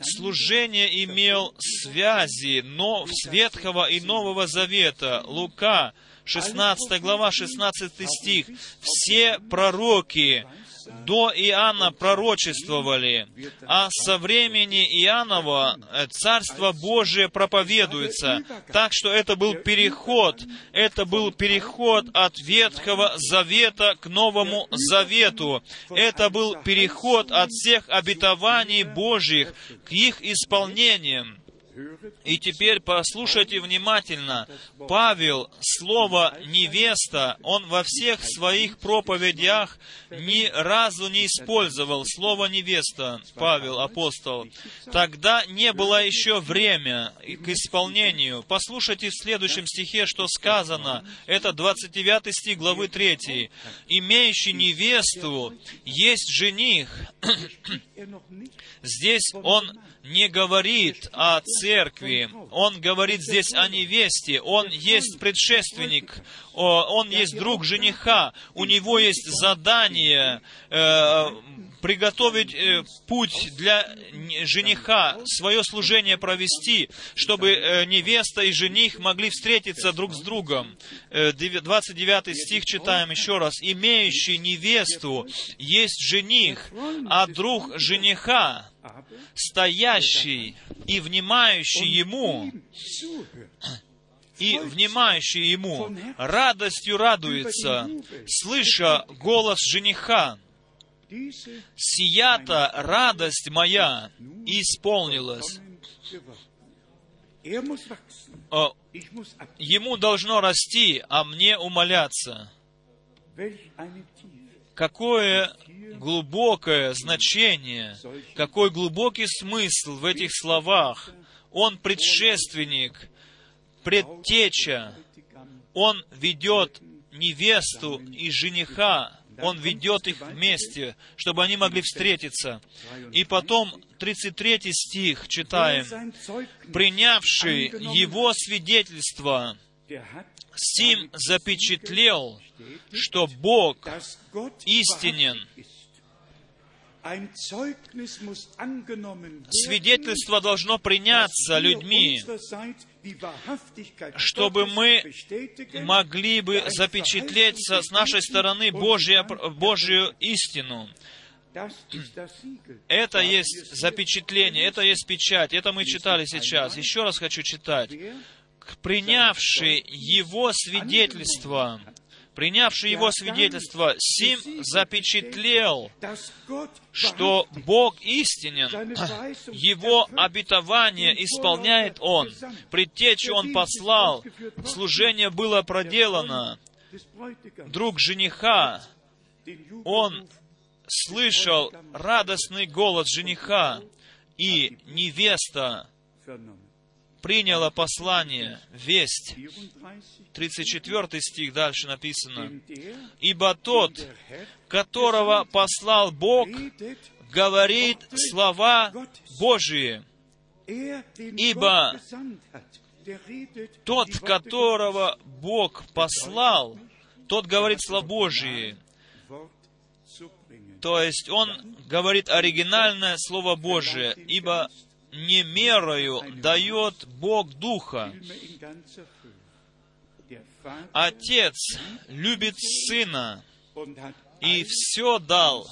Speaker 1: служение имел связи но с Ветхого и Нового Завета. Лука, 16 глава, 16 стих. Все пророки до Иоанна пророчествовали, а со времени Иоаннова э, Царство Божие проповедуется. Так что это был переход, это был переход от Ветхого Завета к Новому Завету. Это был переход от всех обетований Божьих к их исполнениям. И теперь послушайте внимательно. Павел, слово «невеста», он во всех своих проповедях ни разу не использовал слово «невеста», Павел, апостол. Тогда не было еще время к исполнению. Послушайте в следующем стихе, что сказано. Это 29 стих главы 3. «Имеющий невесту есть жених». (coughs) Здесь он не говорит о церкви, он говорит здесь о невесте, он есть предшественник, он есть друг жениха, у него есть задание э, приготовить э, путь для жениха, свое служение провести, чтобы э, невеста и жених могли встретиться друг с другом. 29 стих читаем еще раз. «Имеющий невесту есть жених, а друг жениха стоящий и внимающий ему, и внимающий ему радостью радуется, слыша голос жениха. Сията радость моя исполнилась. Ему должно расти, а мне умоляться. Какое глубокое значение, какой глубокий смысл в этих словах. Он предшественник, предтеча. Он ведет невесту и жениха Он ведет их вместе, чтобы они могли встретиться. И потом 33 стих читаем. «Принявший Его свидетельство, сим запечатлел, что Бог истинен, Свидетельство должно приняться людьми, чтобы мы могли бы запечатлеть с нашей стороны Божья, Божью истину. Это есть запечатление, это есть печать, это мы читали сейчас. Еще раз хочу читать. Принявший Его свидетельство, принявший его свидетельство, Сим запечатлел, что Бог истинен, его обетование исполняет Он. Предтечу Он послал, служение было проделано. Друг жениха, он слышал радостный голос жениха, и невеста приняла послание, весть. 34 стих дальше написано. «Ибо тот, которого послал Бог, говорит слова Божии, ибо тот, которого Бог послал, тот говорит слова Божии. То есть он говорит оригинальное Слово Божие, ибо не мерою дает Бог Духа. Отец любит Сына и все дал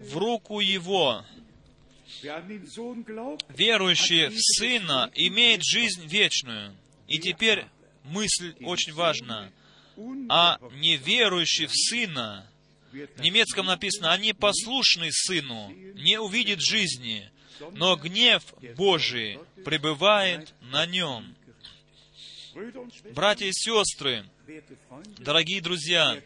Speaker 1: в руку Его. Верующий в Сына имеет жизнь вечную. И теперь мысль очень важна. А неверующий в Сына, в немецком написано, а непослушный Сыну, не увидит жизни, но гнев Божий пребывает на нем. Братья и сестры, дорогие друзья,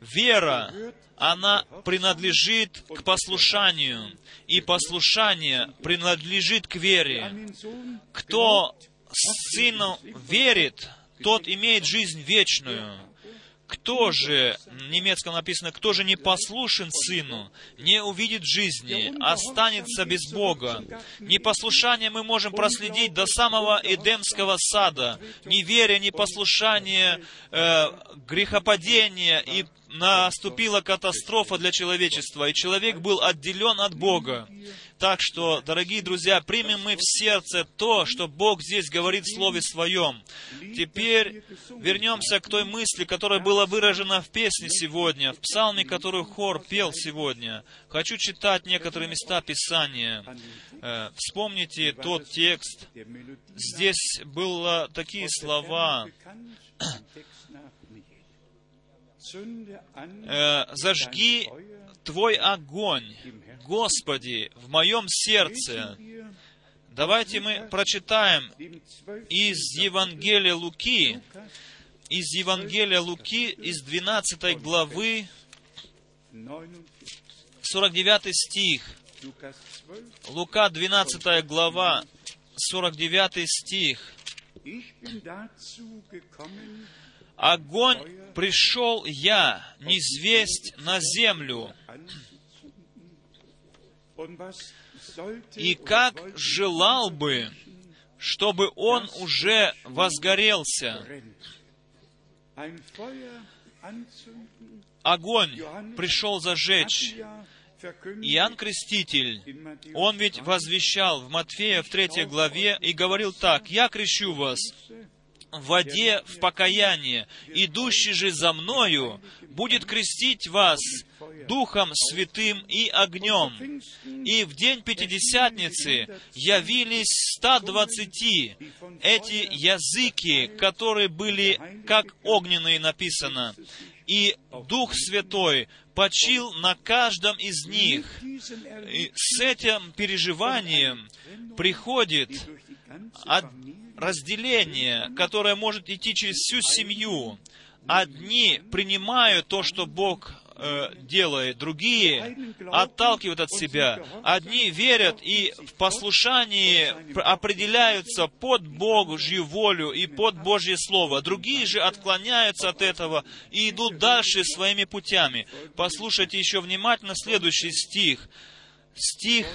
Speaker 1: вера, она принадлежит к послушанию, и послушание принадлежит к вере. Кто Сыну верит, тот имеет жизнь вечную. Кто же, в немецком написано, кто же не послушен Сыну, не увидит жизни, останется без Бога. Непослушание мы можем проследить до самого Эдемского сада. Неверие, непослушание, э, грехопадение и наступила катастрофа для человечества, и человек был отделен от Бога. Так что, дорогие друзья, примем мы в сердце то, что Бог здесь говорит в Слове Своем. Теперь вернемся к той мысли, которая была выражена в песне сегодня, в псалме, которую хор пел сегодня. Хочу читать некоторые места Писания. Э, вспомните тот текст. Здесь было такие слова «Зажги Твой огонь, Господи, в моем сердце». Давайте мы прочитаем из Евангелия Луки, из Евангелия Луки, из 12 главы, 49 стих. Лука, 12 глава, 49 стих огонь пришел я, низвесть на землю. И как желал бы, чтобы он уже возгорелся. Огонь пришел зажечь. Иоанн Креститель, он ведь возвещал в Матфея в третьей главе и говорил так, «Я крещу вас воде в покаяние, идущий же за мною будет крестить вас Духом Святым и огнем. И в день Пятидесятницы явились 120 эти языки, которые были как огненные написано. И Дух Святой почил на каждом из них. И с этим переживанием приходит от разделение, которое может идти через всю семью. Одни принимают то, что Бог э, делает, другие отталкивают от себя. Одни верят и в послушании пр- определяются под Божью волю и под Божье Слово. Другие же отклоняются от этого и идут дальше своими путями. Послушайте еще внимательно следующий стих. Стих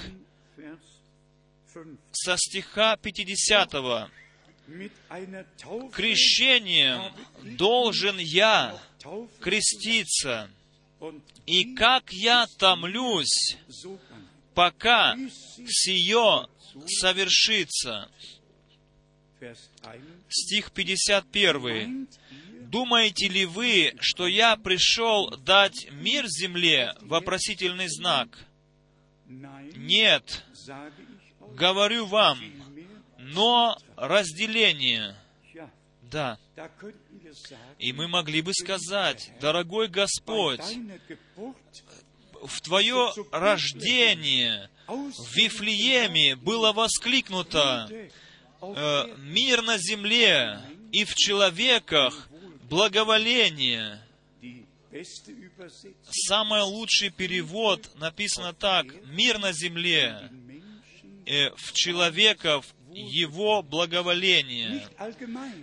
Speaker 2: Vers 5.
Speaker 1: со стиха 50.
Speaker 2: Mit einer Taufe
Speaker 1: «Крещением должен я креститься, и как я томлюсь, пока сие совершится».
Speaker 2: Vers 1.
Speaker 1: Стих 51.
Speaker 2: Meint ihr,
Speaker 1: «Думаете ли вы, что я пришел дать мир земле?» Вопросительный знак. Нет, говорю вам, но разделение. Да. И мы могли бы сказать, дорогой Господь,
Speaker 2: Geburt
Speaker 1: в Твое рождение
Speaker 2: aus
Speaker 1: в Вифлееме было воскликнуто
Speaker 2: auf
Speaker 1: э, «Мир на земле и в человеках благоволение». Самый лучший перевод написано так. «Мир на земле, э, в человеков его благоволение».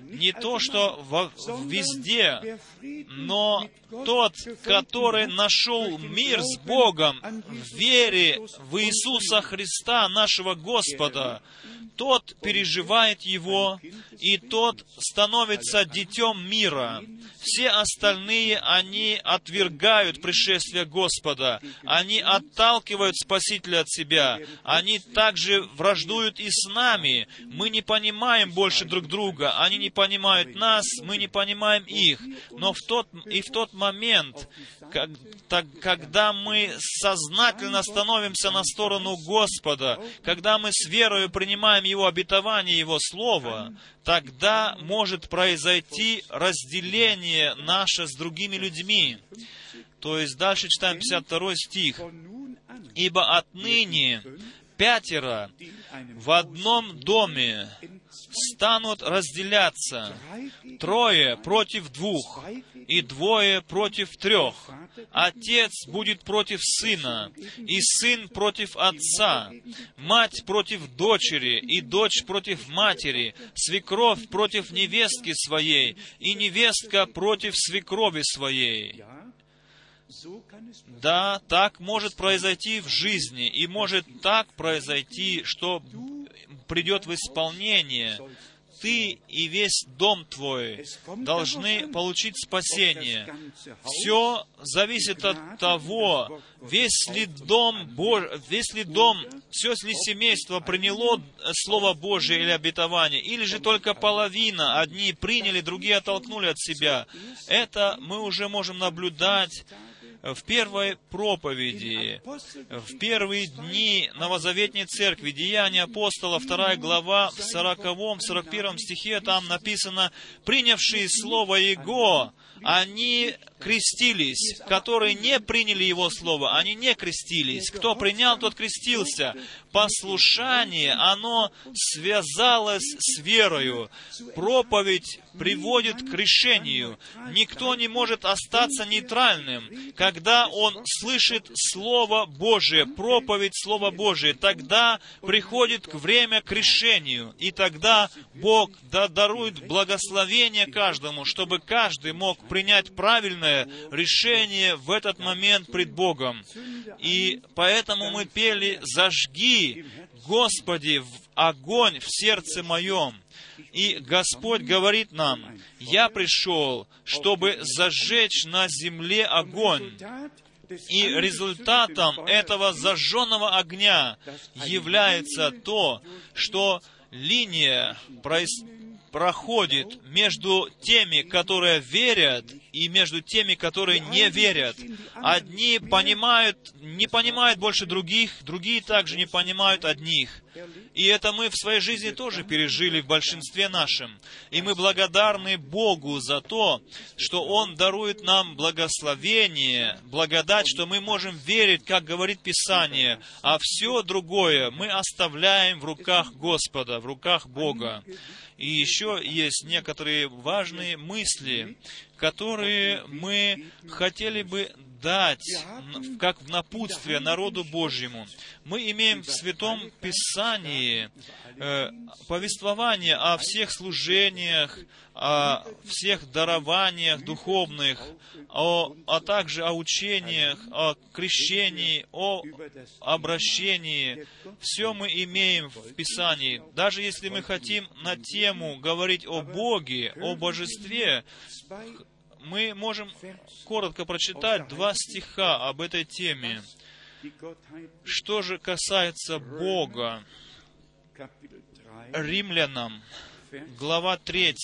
Speaker 1: Не то, что во- везде, но тот, который нашел мир с Богом в вере в Иисуса Христа, нашего Господа, тот переживает его, и тот становится детем мира. Все остальные, они отвергают пришествие Господа, они отталкивают Спасителя от себя, они также враждуют и с нами. Мы не понимаем больше друг друга, они не понимают нас, мы не понимаем их. Но в тот, и в тот момент, как- так- когда мы сознательно становимся на сторону Господа, когда мы с верою принимаем Его обетование, Его Слово, тогда может произойти разделение наше с другими людьми. То есть дальше читаем 52 стих. «Ибо отныне пятеро в одном доме станут разделяться, трое против двух, и двое против трех. Отец будет против сына, и сын против отца, мать против дочери, и дочь против матери, свекровь против невестки своей, и невестка против свекрови своей. Да, так может произойти в жизни, и может так произойти, что придет в исполнение. Ты и весь дом твой должны получить спасение. Все зависит от того, весь ли дом, Бож... весь ли дом, все ли семейство приняло Слово Божие или обетование, или же только половина, одни приняли, другие оттолкнули от себя. Это мы уже можем наблюдать в первой проповеди, в первые дни Новозаветней Церкви, Деяния апостола, 2 глава, в 40-41 стихе там написано, «Принявшие Слово Его, они крестились, которые не приняли Его Слово, они не крестились. Кто принял, тот крестился. Послушание, оно связалось с верою. Проповедь приводит к решению. Никто не может остаться нейтральным. Когда он слышит Слово Божие, проповедь Слова Божие, тогда приходит время к решению. И тогда Бог да дарует благословение каждому, чтобы каждый мог принять правильное решение в этот момент пред Богом. И поэтому мы пели «Зажги, Господи, в огонь в сердце моем». И Господь говорит нам, «Я пришел, чтобы зажечь на земле огонь». И результатом этого зажженного огня является то, что линия проис- проходит между теми, которые верят, и между теми, которые не верят. Одни понимают, не понимают больше других, другие также не понимают одних. И это мы в своей жизни тоже пережили в большинстве нашем. И мы благодарны Богу за то, что Он дарует нам благословение, благодать, что мы можем верить, как говорит Писание, а все другое мы оставляем в руках Господа, в руках Бога. И еще есть некоторые важные мысли, которые мы хотели бы дать как в напутствие народу Божьему. Мы имеем в Святом Писании э, повествование о всех служениях, о всех дарованиях духовных, о, а также о учениях, о крещении, о обращении. Все мы имеем в Писании. Даже если мы хотим на тему говорить о Боге, о Божестве, мы можем коротко прочитать два стиха об этой теме. Что же касается Бога,
Speaker 2: Kapitel 3,
Speaker 1: римлянам, глава 3,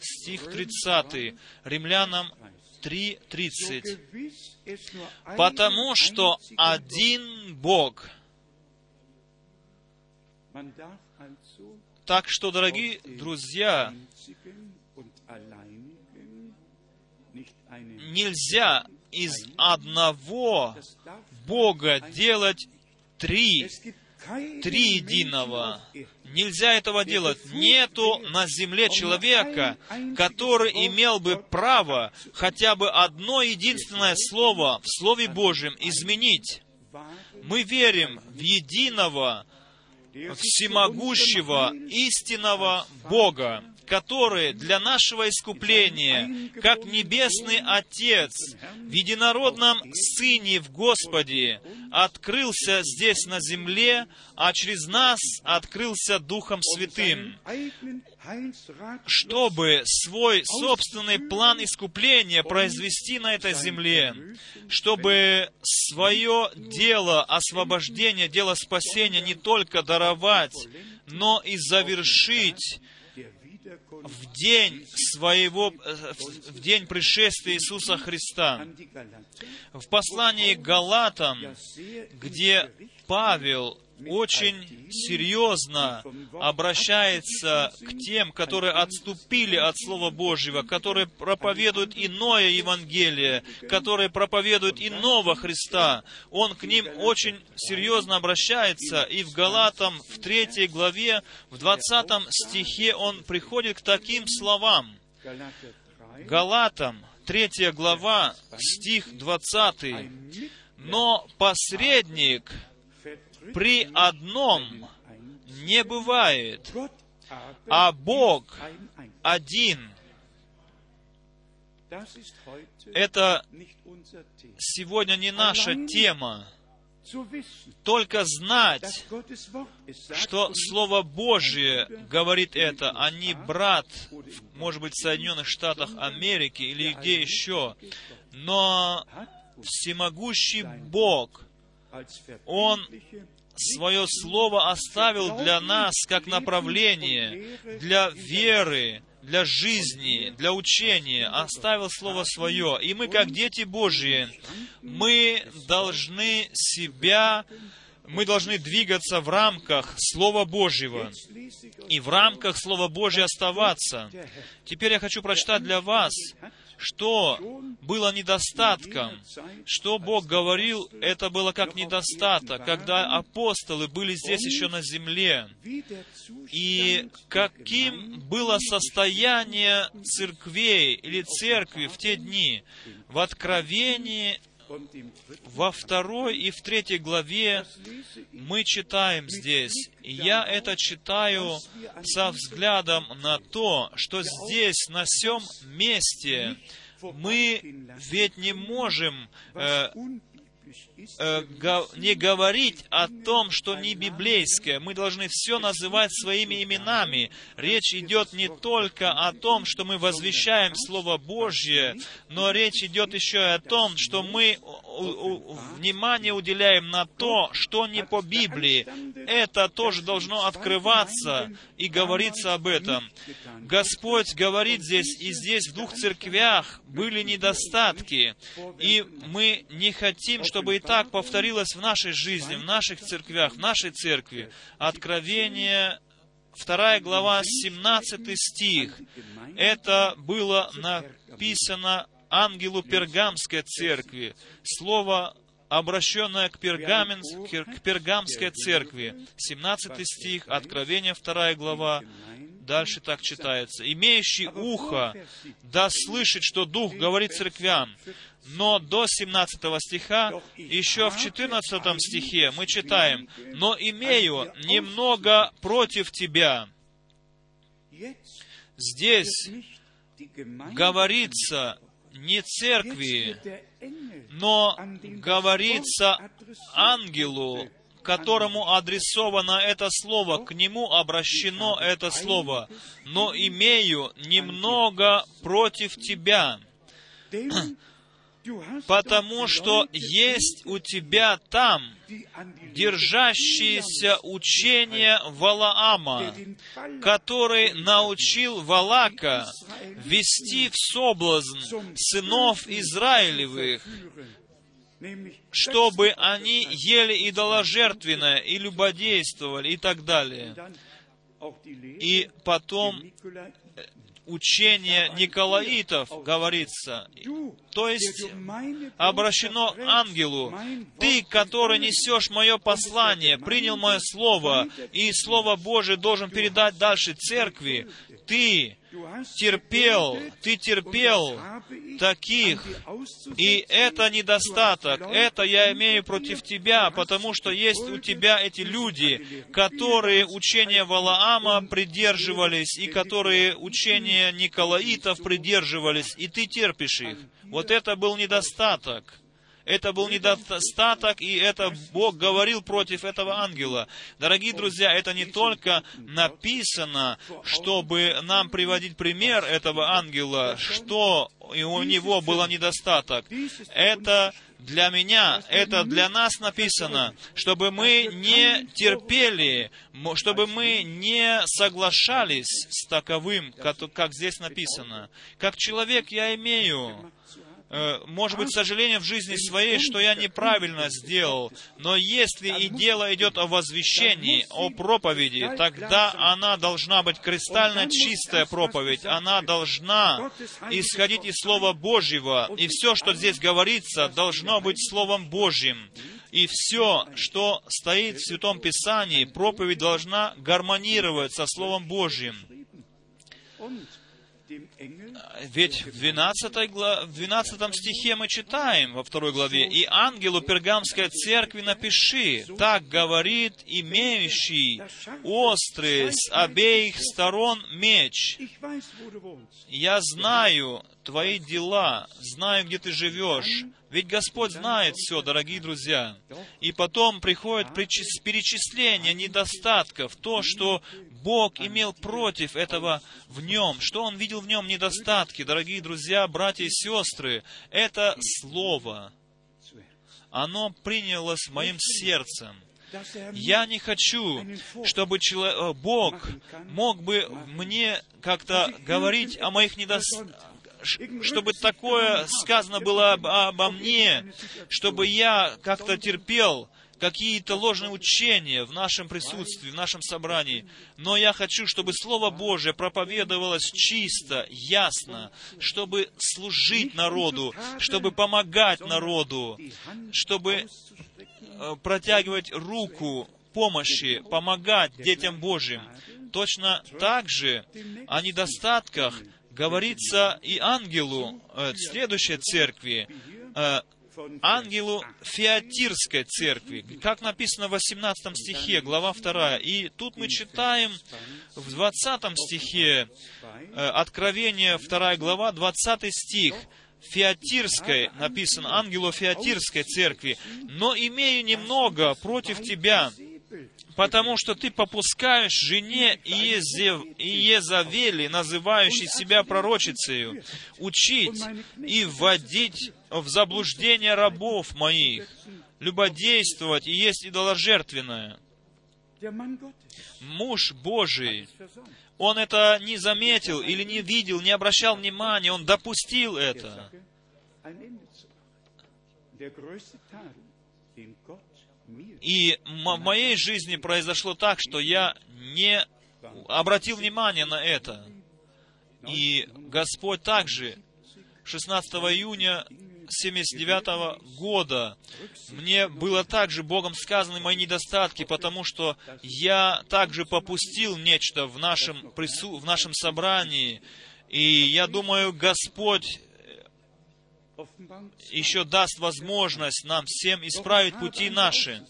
Speaker 1: стих 30, римлянам 3.30.
Speaker 2: gewiss es nur einen
Speaker 1: Потому что один Бог. Так что, дорогие друзья, нельзя из одного Бога делать три, три единого. Нельзя этого делать. Нету на земле человека, который имел бы право хотя бы одно единственное слово в Слове Божьем изменить. Мы верим в единого, всемогущего, истинного Бога, который для нашего искупления, как Небесный Отец, в единородном Сыне в Господе, открылся здесь на земле, а через нас открылся Духом Святым, чтобы свой собственный план искупления произвести на этой земле, чтобы свое дело освобождения, дело спасения не только даровать, но и завершить в день своего, в- день пришествия Иисуса Христа. В послании Галатам, где Павел очень серьезно обращается к тем, которые отступили от Слова Божьего, которые проповедуют иное Евангелие, которые проповедуют иного Христа. Он к ним очень серьезно обращается, и в Галатам, в третьей главе, в 20 стихе он приходит к таким словам.
Speaker 2: 3,
Speaker 1: Галатам, третья глава, стих 20.
Speaker 2: ein Mit
Speaker 1: Но посредник при одном не бывает, а Бог один. Это сегодня не наша тема. Только знать, что Слово Божье говорит это, а не брат, может быть, в Соединенных Штатах Америки или где еще. Но всемогущий Бог, Он свое слово оставил для нас как направление, для веры, для жизни, для учения, оставил слово свое. И мы, как дети Божьи, мы должны себя, мы должны двигаться в рамках Слова Божьего и в рамках Слова Божьего оставаться. Теперь я хочу прочитать для вас, что было недостатком, что Бог говорил, это было как недостаток, когда апостолы были здесь еще на земле, и каким было состояние церквей или церкви в те дни. В Откровении во второй и в третьей главе мы читаем здесь, и я это читаю со взглядом на то, что здесь, на всем месте, мы ведь не можем э, э, не говорить о том, что не библейское. Мы должны все называть своими именами. Речь идет не только о том, что мы возвещаем Слово Божье, но речь идет еще и о том, что мы внимание уделяем на то, что не по Библии. Это тоже должно открываться и говориться об этом. Господь говорит здесь, и здесь в двух церквях были недостатки, и мы не хотим, чтобы и так повторилось в нашей жизни, в наших церквях, в нашей церкви. Откровение, 2 глава, 17 стих. Это было написано ангелу Пергамской церкви. Слово обращенное к, Пергаменс- к Пергамской церкви. 17 стих, Откровение, 2 глава, дальше так читается, «Имеющий ухо, да слышит, что Дух говорит церквям». Но до 17 стиха, еще в 14 стихе мы читаем, «Но имею немного против тебя». Здесь говорится не церкви, но говорится ангелу, которому адресовано это слово, к нему обращено это слово, но имею немного против тебя, потому что есть у тебя там держащиеся учения Валаама, который научил Валака вести в соблазн сынов Израилевых, чтобы они ели идоложертвенное и любодействовали и так далее. И потом учение Николаитов говорится, то есть обращено ангелу, ты, который несешь мое послание, принял мое слово, и Слово Божие должен передать дальше церкви, ты терпел, ты терпел таких, и это недостаток, это я имею против тебя, потому что есть у тебя эти люди, которые учения Валаама придерживались, и которые учения Николаитов придерживались, и ты терпишь их. Вот это был недостаток. Это был недостаток, и это Бог говорил против этого ангела. Дорогие друзья, это не только написано, чтобы нам приводить пример этого ангела, что и у него был недостаток. Это для меня, это для нас написано, чтобы мы не терпели, чтобы мы не соглашались с таковым, как здесь написано. Как человек я имею может быть, сожаление в жизни своей, что я неправильно сделал, но если и дело идет о возвещении, о проповеди, тогда она должна быть кристально чистая проповедь, она должна исходить из Слова Божьего, и все, что здесь говорится, должно быть Словом Божьим. И все, что стоит в Святом Писании, проповедь должна гармонировать со Словом Божьим. Ведь в 12, глав... в 12 стихе мы читаем во второй главе, «И ангелу пергамской церкви напиши, так говорит имеющий острый с обеих сторон меч. Я знаю твои дела, знаю, где ты живешь, ведь Господь знает все, дорогие друзья. И потом приходит перечисление недостатков, то, что Бог имел против этого в нем, что Он видел в нем недостатки. Дорогие друзья, братья и сестры, это Слово, оно принялось моим сердцем. Я не хочу, чтобы человек, Бог мог бы мне как-то говорить о моих недостатках, чтобы такое сказано было обо мне, чтобы я как-то терпел какие-то ложные учения в нашем присутствии, в нашем собрании. Но я хочу, чтобы Слово Божие проповедовалось чисто, ясно, чтобы служить народу, чтобы помогать народу, чтобы э, протягивать руку помощи, помогать детям Божьим. Точно так же о недостатках говорится и ангелу э, следующей церкви, э, ангелу Феатирской церкви, как написано в 18 стихе, глава 2. И тут мы читаем в 20 стихе, э, Откровение 2 глава, 20 стих, Феатирской, написано, ангелу Феатирской церкви, «Но имею немного против тебя, потому что ты попускаешь жене Иезев, Иезавели, называющей себя пророчицею, учить и вводить в заблуждение рабов моих, любодействовать и есть идоложертвенное. Муж Божий, он это не заметил или не видел, не обращал внимания, он допустил это. И в моей жизни произошло так, что я не обратил внимания на это. И Господь также 16 июня 79 года мне было также Богом сказаны мои недостатки, потому что я также попустил нечто в нашем, прису... в нашем собрании. И я думаю, Господь еще даст возможность нам всем исправить пути наши.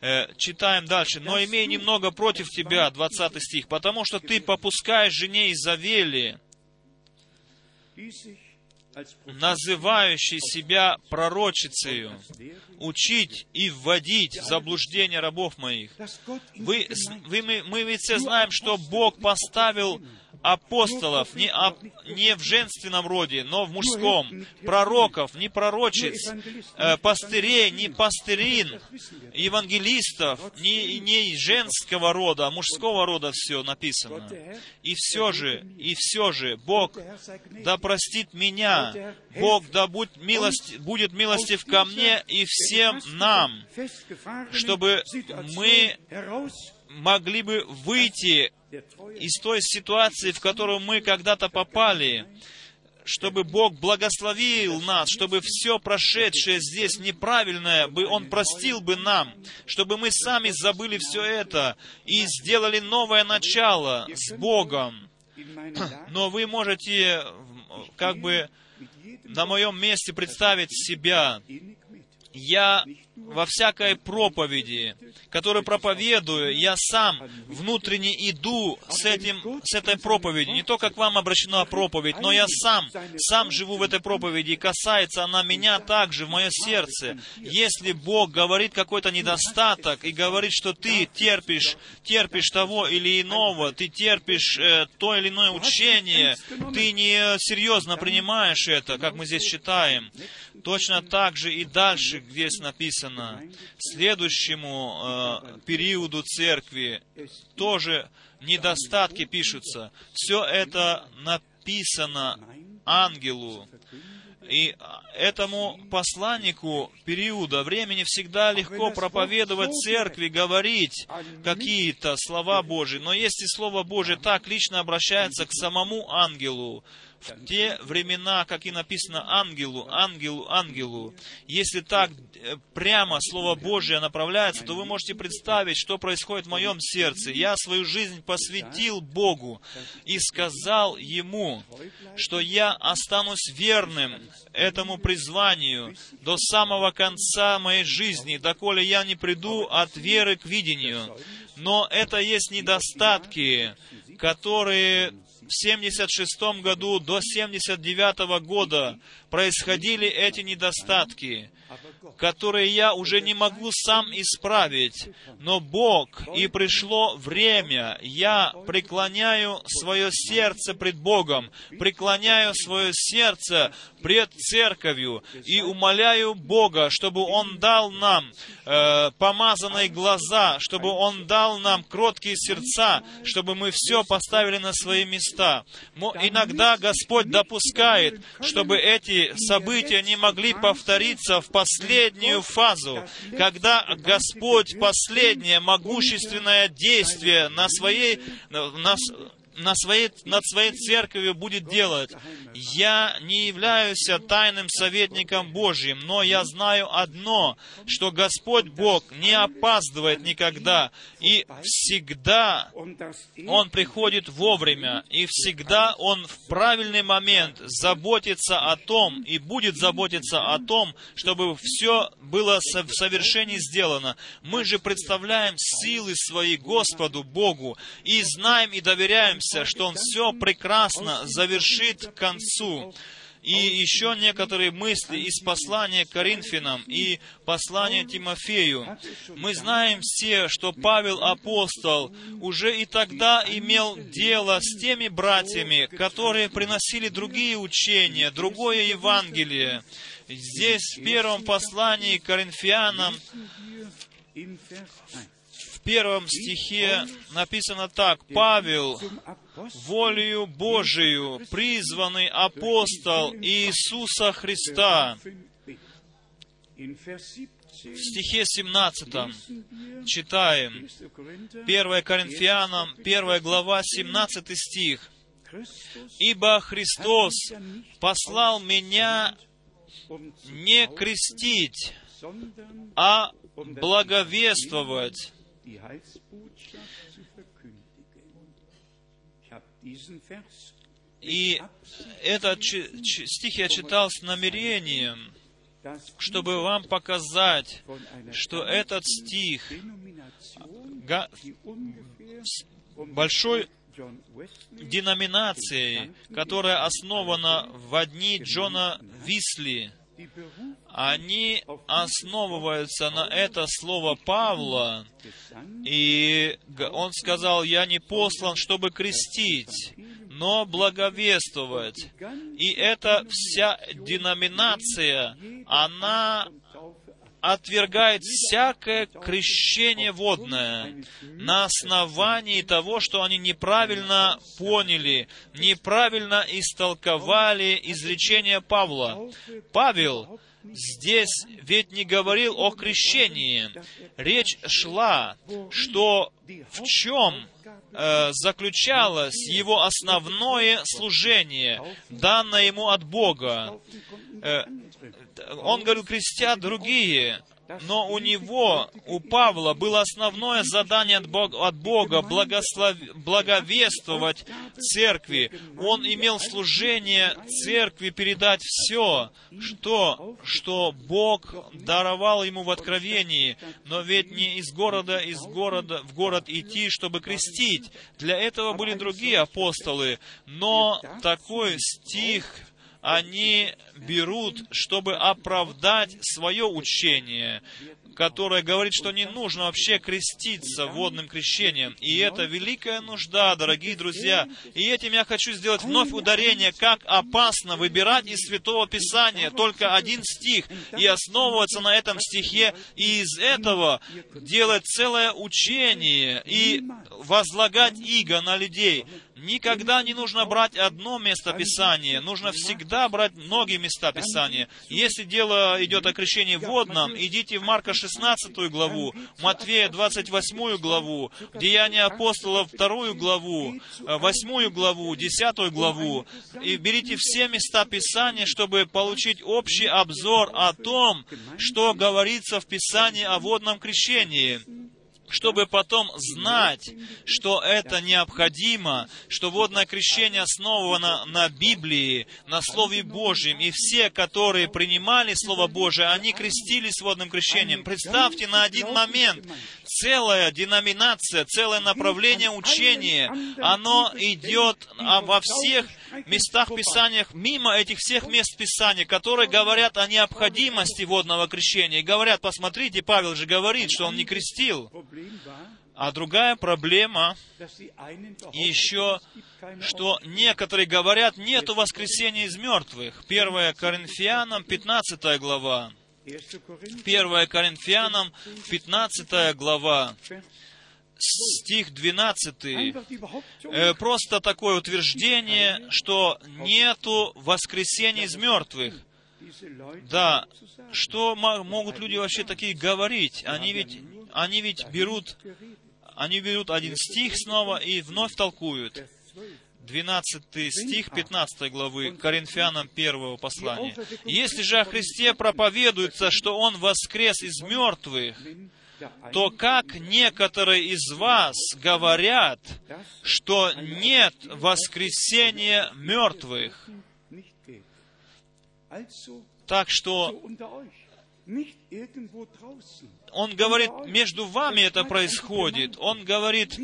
Speaker 1: Э, читаем дальше. «Но имей немного против тебя», 20 стих, «потому что ты попускаешь жене Изавели, называющей себя пророчицею, учить и вводить в заблуждение рабов моих. Вы, вы, мы, мы ведь все знаем, что Бог поставил апостолов не, ап, не в женственном роде, но в мужском, пророков, не пророчиц, э, пастырей, не пастырин, евангелистов, не, не женского рода, а мужского рода все написано. И все же, и все же, Бог да простит меня, Бог да будь милость, будет милостив ко мне и всем нам, чтобы мы могли бы выйти из той ситуации, в которую мы когда-то попали, чтобы Бог благословил нас, чтобы все прошедшее здесь неправильное, бы Он простил бы нам, чтобы мы сами забыли все это и сделали новое начало с Богом. (clears throat) Но вы можете как бы на моем месте представить себя. Я во всякой проповеди, которую проповедую, я сам внутренне иду с, этим, с этой проповедью. Не то, как вам обращена проповедь, но я сам, сам живу в этой проповеди, и касается она меня также, в мое сердце. Если Бог говорит какой-то недостаток и говорит, что ты терпишь, терпишь того или иного, ты терпишь э, то или иное учение, ты не серьезно принимаешь это, как мы здесь читаем, точно так же и дальше здесь написано, следующему э, периоду церкви тоже недостатки пишутся. Все это написано ангелу. И этому посланнику периода времени всегда легко проповедовать церкви, говорить какие-то слова Божьи. Но если Слово Божие так лично обращается к самому ангелу, те времена, как и написано ангелу, ангелу, ангелу, если так э, прямо Слово Божье направляется, то вы можете представить, что происходит в моем сердце. Я свою жизнь посвятил Богу и сказал Ему, что я останусь верным этому призванию до самого конца моей жизни, доколе я не приду от веры к видению. Но это есть недостатки, которые в 76 году до 79 года происходили эти недостатки которые я уже не могу сам исправить. Но Бог, и пришло время, я преклоняю свое сердце пред Богом, преклоняю свое сердце пред церковью и умоляю Бога, чтобы Он дал нам э, помазанные глаза, чтобы Он дал нам кроткие сердца, чтобы мы все поставили на свои места. Но иногда Господь допускает, чтобы эти события не могли повториться в последнюю фазу, когда Господь последнее могущественное действие на своей, на, на своей, над своей церковью будет делать. Я не являюсь тайным советником Божьим, но я знаю одно, что Господь Бог не опаздывает никогда, и всегда Он приходит вовремя, и всегда Он в правильный момент заботится о том, и будет заботиться о том, чтобы все было в совершении сделано. Мы же представляем силы свои Господу Богу, и знаем и доверяем надеемся, что Он все прекрасно завершит к концу. И еще некоторые мысли из послания Коринфянам и послания Тимофею. Мы знаем все, что Павел апостол уже и тогда имел дело с теми братьями, которые приносили другие учения, другое Евангелие. Здесь в первом послании Коринфянам первом стихе написано так. «Павел, волею Божию, призванный апостол Иисуса Христа». В стихе 17 читаем, 1 Коринфянам, 1 глава, 17 стих. «Ибо Христос послал меня не крестить, а благовествовать. И этот чи- чи- стих я читал с намерением, чтобы вам показать, что этот стих
Speaker 2: um
Speaker 1: большой деноминации, которая основана в дни Джона Висли, они основываются на это слово Павла, и он сказал, я не послан, чтобы крестить, но благовествовать. И эта вся деноминация, она отвергает всякое крещение водное на основании того, что они неправильно поняли, неправильно истолковали изречение Павла. Павел здесь ведь не говорил о крещении. Речь шла, что в чем э, заключалось его основное служение, данное ему от Бога. Э, он говорил, крестят другие, но у него, у Павла, было основное задание от Бога, от Бога благослов... благовествовать церкви. Он имел служение церкви передать все, что, что Бог даровал ему в откровении, но ведь не из города, из города в город идти, чтобы крестить. Для этого были другие апостолы, но такой стих они берут, чтобы оправдать свое учение, которое говорит, что не нужно вообще креститься водным крещением. И это великая нужда, дорогие друзья. И этим я хочу сделать вновь ударение, как опасно выбирать из Святого Писания только один стих и основываться на этом стихе, и из этого делать целое учение и возлагать иго на людей. Никогда не нужно брать одно место Писания, нужно всегда брать многие места Писания. Если дело идет о крещении водном, идите в Марка 16 главу, Матвея 28 главу, Деяния апостолов 2 главу, 8 главу, 10 главу, и берите все места Писания, чтобы получить общий обзор о том, что говорится в Писании о водном крещении чтобы потом знать, что это необходимо, что водное крещение основано на Библии, на Слове Божьем, и все, которые принимали Слово Божие, они крестились водным крещением. Представьте на один момент, целая деноминация, целое направление учения, оно идет а, во всех местах Писания, мимо этих всех мест Писания, которые говорят о необходимости водного крещения. И говорят, посмотрите, Павел же говорит, что он не крестил. А другая проблема еще, что некоторые говорят, нету воскресения из мертвых. 1 Коринфянам, 15 глава.
Speaker 2: 1. Korinther
Speaker 1: 1 Коринфянам, 15 глава, стих 12.
Speaker 2: Einfach die Behauptung,
Speaker 1: Э, Просто такое утверждение, что нету воскресения из мертвых. Да, что мо- могут люди вообще такие говорить? Они ведь, они ведь берут, они берут один стих снова и вновь толкуют.
Speaker 2: Vers 12.
Speaker 1: 12 стих 15 главы Коринфянам 1 послания. «Если же о Христе проповедуется, что Он воскрес из мертвых, то как некоторые из вас говорят, что нет воскресения мертвых?» Так что он говорит, между вами это происходит. Он говорит,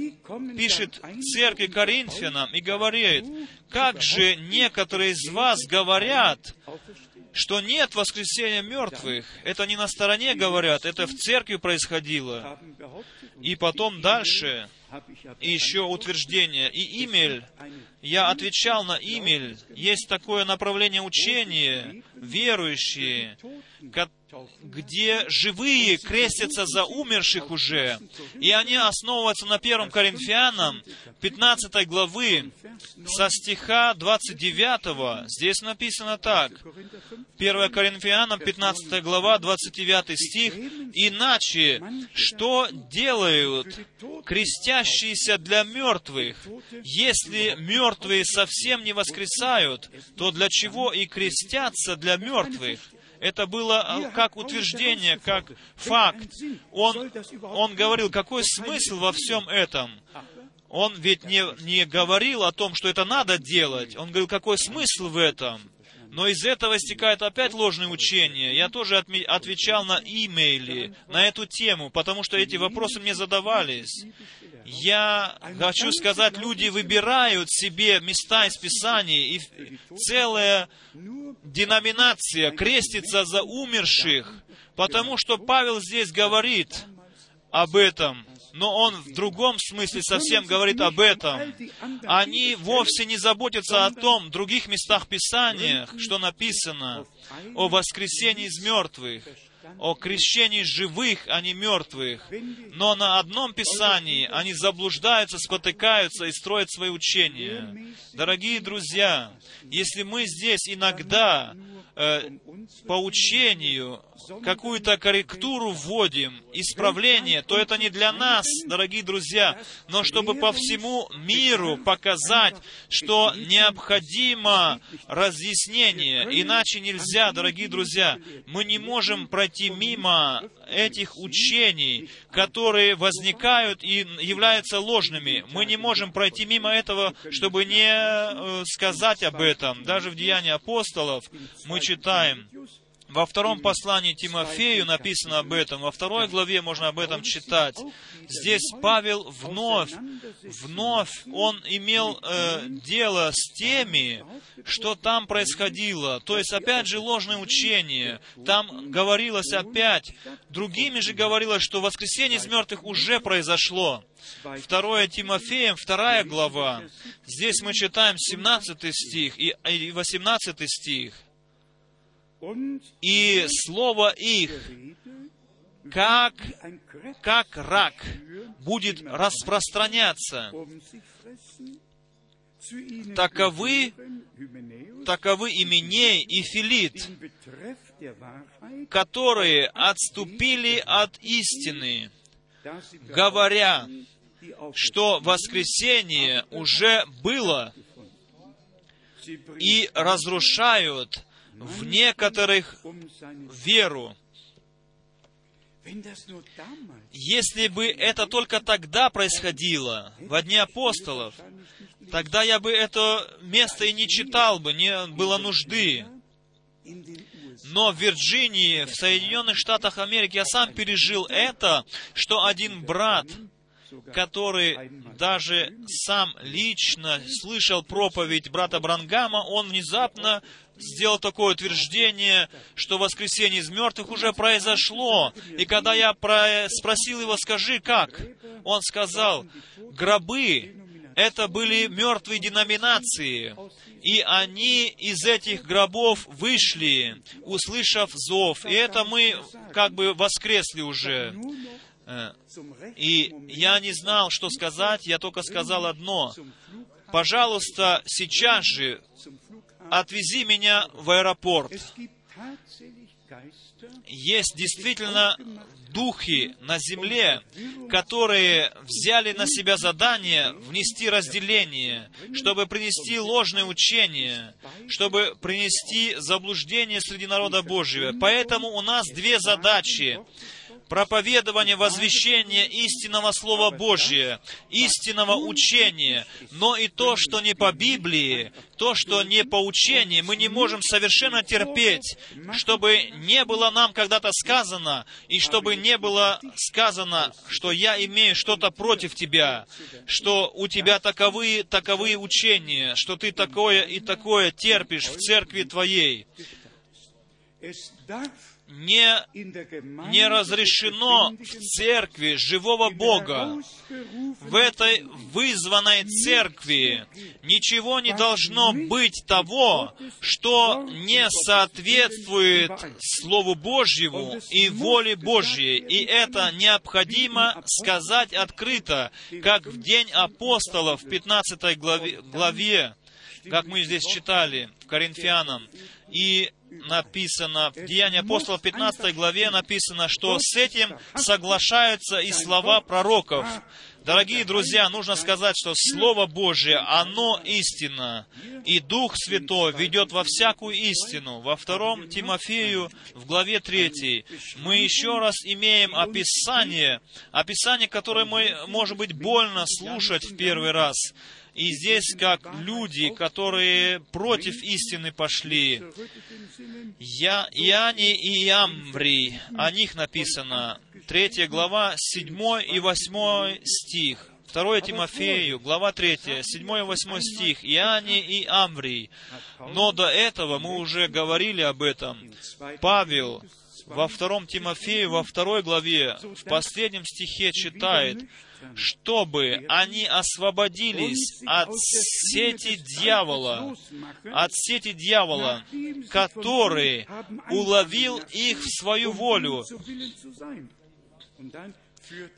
Speaker 1: пишет церкви Коринфянам и говорит, как же некоторые из вас говорят, что нет воскресения мертвых. Это не на стороне говорят, это в церкви происходило. И потом дальше
Speaker 2: ja
Speaker 1: еще утверждение. И имель, я отвечал на имель, есть такое направление учения, верующие, где живые крестятся за умерших уже, и они основываются на 1 Коринфянам 15 главы, со стиха 29. Здесь написано так.
Speaker 2: Korinther 5,
Speaker 1: 1 Коринфянам, 15 глава, 29 стих. «Иначе, что делают крестящиеся для мертвых? Если мертвые совсем не воскресают, то для чего и крестятся для мертвых?» Это было а, как утверждение, как факт. Он, он говорил, какой смысл во всем этом? Он ведь не, не говорил о том, что это надо делать. Он говорил, какой смысл в этом? Но из этого стекает опять ложное учение. Я тоже отме- отвечал на имейле на эту тему, потому что эти вопросы мне задавались. Я хочу сказать, люди выбирают себе места из Писания, и целая деноминация крестится за умерших, потому что Павел здесь говорит об этом но он в другом смысле совсем говорит об этом. Они вовсе не заботятся о том, других местах Писания, что написано о воскресении из мертвых, о крещении живых, а не мертвых. Но на одном Писании они заблуждаются, спотыкаются и строят свои учения. Дорогие друзья, если мы здесь иногда э, по учению какую-то корректуру вводим, исправление, то это не для нас, дорогие друзья, но чтобы по всему миру показать, что необходимо разъяснение, иначе нельзя, дорогие друзья. Мы не можем пройти мимо этих учений, которые возникают и являются ложными. Мы не можем пройти мимо этого, чтобы не э, сказать об этом. Даже в Деянии апостолов мы читаем, во втором послании Тимофею написано об этом, во второй главе можно об этом читать. Здесь Павел вновь, вновь он имел э, дело с теми, что там происходило. То есть, опять же, ложное учение. Там говорилось опять, другими же говорилось, что воскресение из мертвых уже произошло. Второе Тимофеем, вторая глава. Здесь мы читаем 17 стих и 18 стих и слово их, как, как рак, будет распространяться. Таковы, таковы Именей и Филит, которые отступили от истины, говоря, что воскресение уже было, и разрушают в некоторых веру. Если бы это только тогда происходило, в дни апостолов, тогда я бы это место и не читал бы, не было нужды. Но в Вирджинии, в Соединенных Штатах Америки, я сам пережил это, что один брат, который даже сам лично слышал проповедь брата Брангама, он внезапно сделал такое утверждение, что воскресение из мертвых уже произошло. И когда я про... спросил его, скажи, как? Он сказал, гробы — это были мертвые деноминации, и они из этих гробов вышли, услышав зов. И это мы как бы воскресли уже. Э, и я не знал, что сказать, я только сказал одно. Пожалуйста, сейчас же отвези меня в аэропорт. Есть действительно духи на земле, которые взяли на себя задание внести разделение, чтобы принести ложное учение, чтобы принести заблуждение среди народа Божьего. Поэтому у нас две задачи проповедование, возвещение истинного Слова Божия, истинного учения, но и то, что не по Библии, то, что не по учению, мы не можем совершенно терпеть, чтобы не было нам когда-то сказано, и чтобы не было сказано, что я имею что-то против тебя, что у тебя таковые, таковые учения, что ты такое и такое терпишь в церкви твоей не, не разрешено в церкви живого Бога, в этой вызванной церкви, ничего не должно быть того, что не соответствует Слову Божьему и воле Божьей. И это необходимо сказать открыто, как в день апостолов в 15 главе, главе как мы здесь читали в Коринфянам. И написано, в Деянии апостолов 15 главе написано, что с этим соглашаются и слова пророков. Дорогие друзья, нужно сказать, что Слово Божие, оно истина, и Дух Святой ведет во всякую истину. Во втором Тимофею, в главе 3, мы еще раз имеем описание, описание, которое мы, может быть, больно слушать в первый раз. И здесь как люди, которые против истины пошли. Я, Иоанни и Иамврий, о них написано, 3 глава, 7 и 8 стих. 2 Тимофею, глава 3, 7 и 8 стих, Иоанни и Амврий. Но до этого мы уже говорили об этом. Павел во 2 Тимофею, во 2 главе, в последнем стихе читает, чтобы они освободились от сети дьявола, от сети дьявола, который уловил их в свою волю.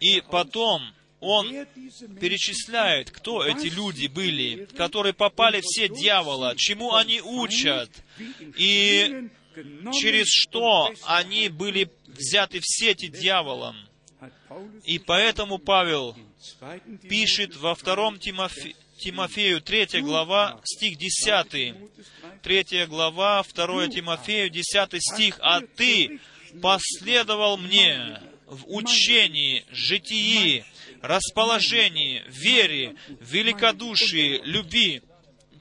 Speaker 1: И потом он перечисляет, кто эти люди были, которые попали в сеть дьявола, чему они учат, и через что они были взяты в сети дьяволом. И поэтому Павел пишет во втором Тимофе, Тимофею, 3 глава, стих 10. 3 глава, 2 Тимофею, 10 стих. «А ты последовал мне в учении, житии, расположении, вере, великодушии, любви,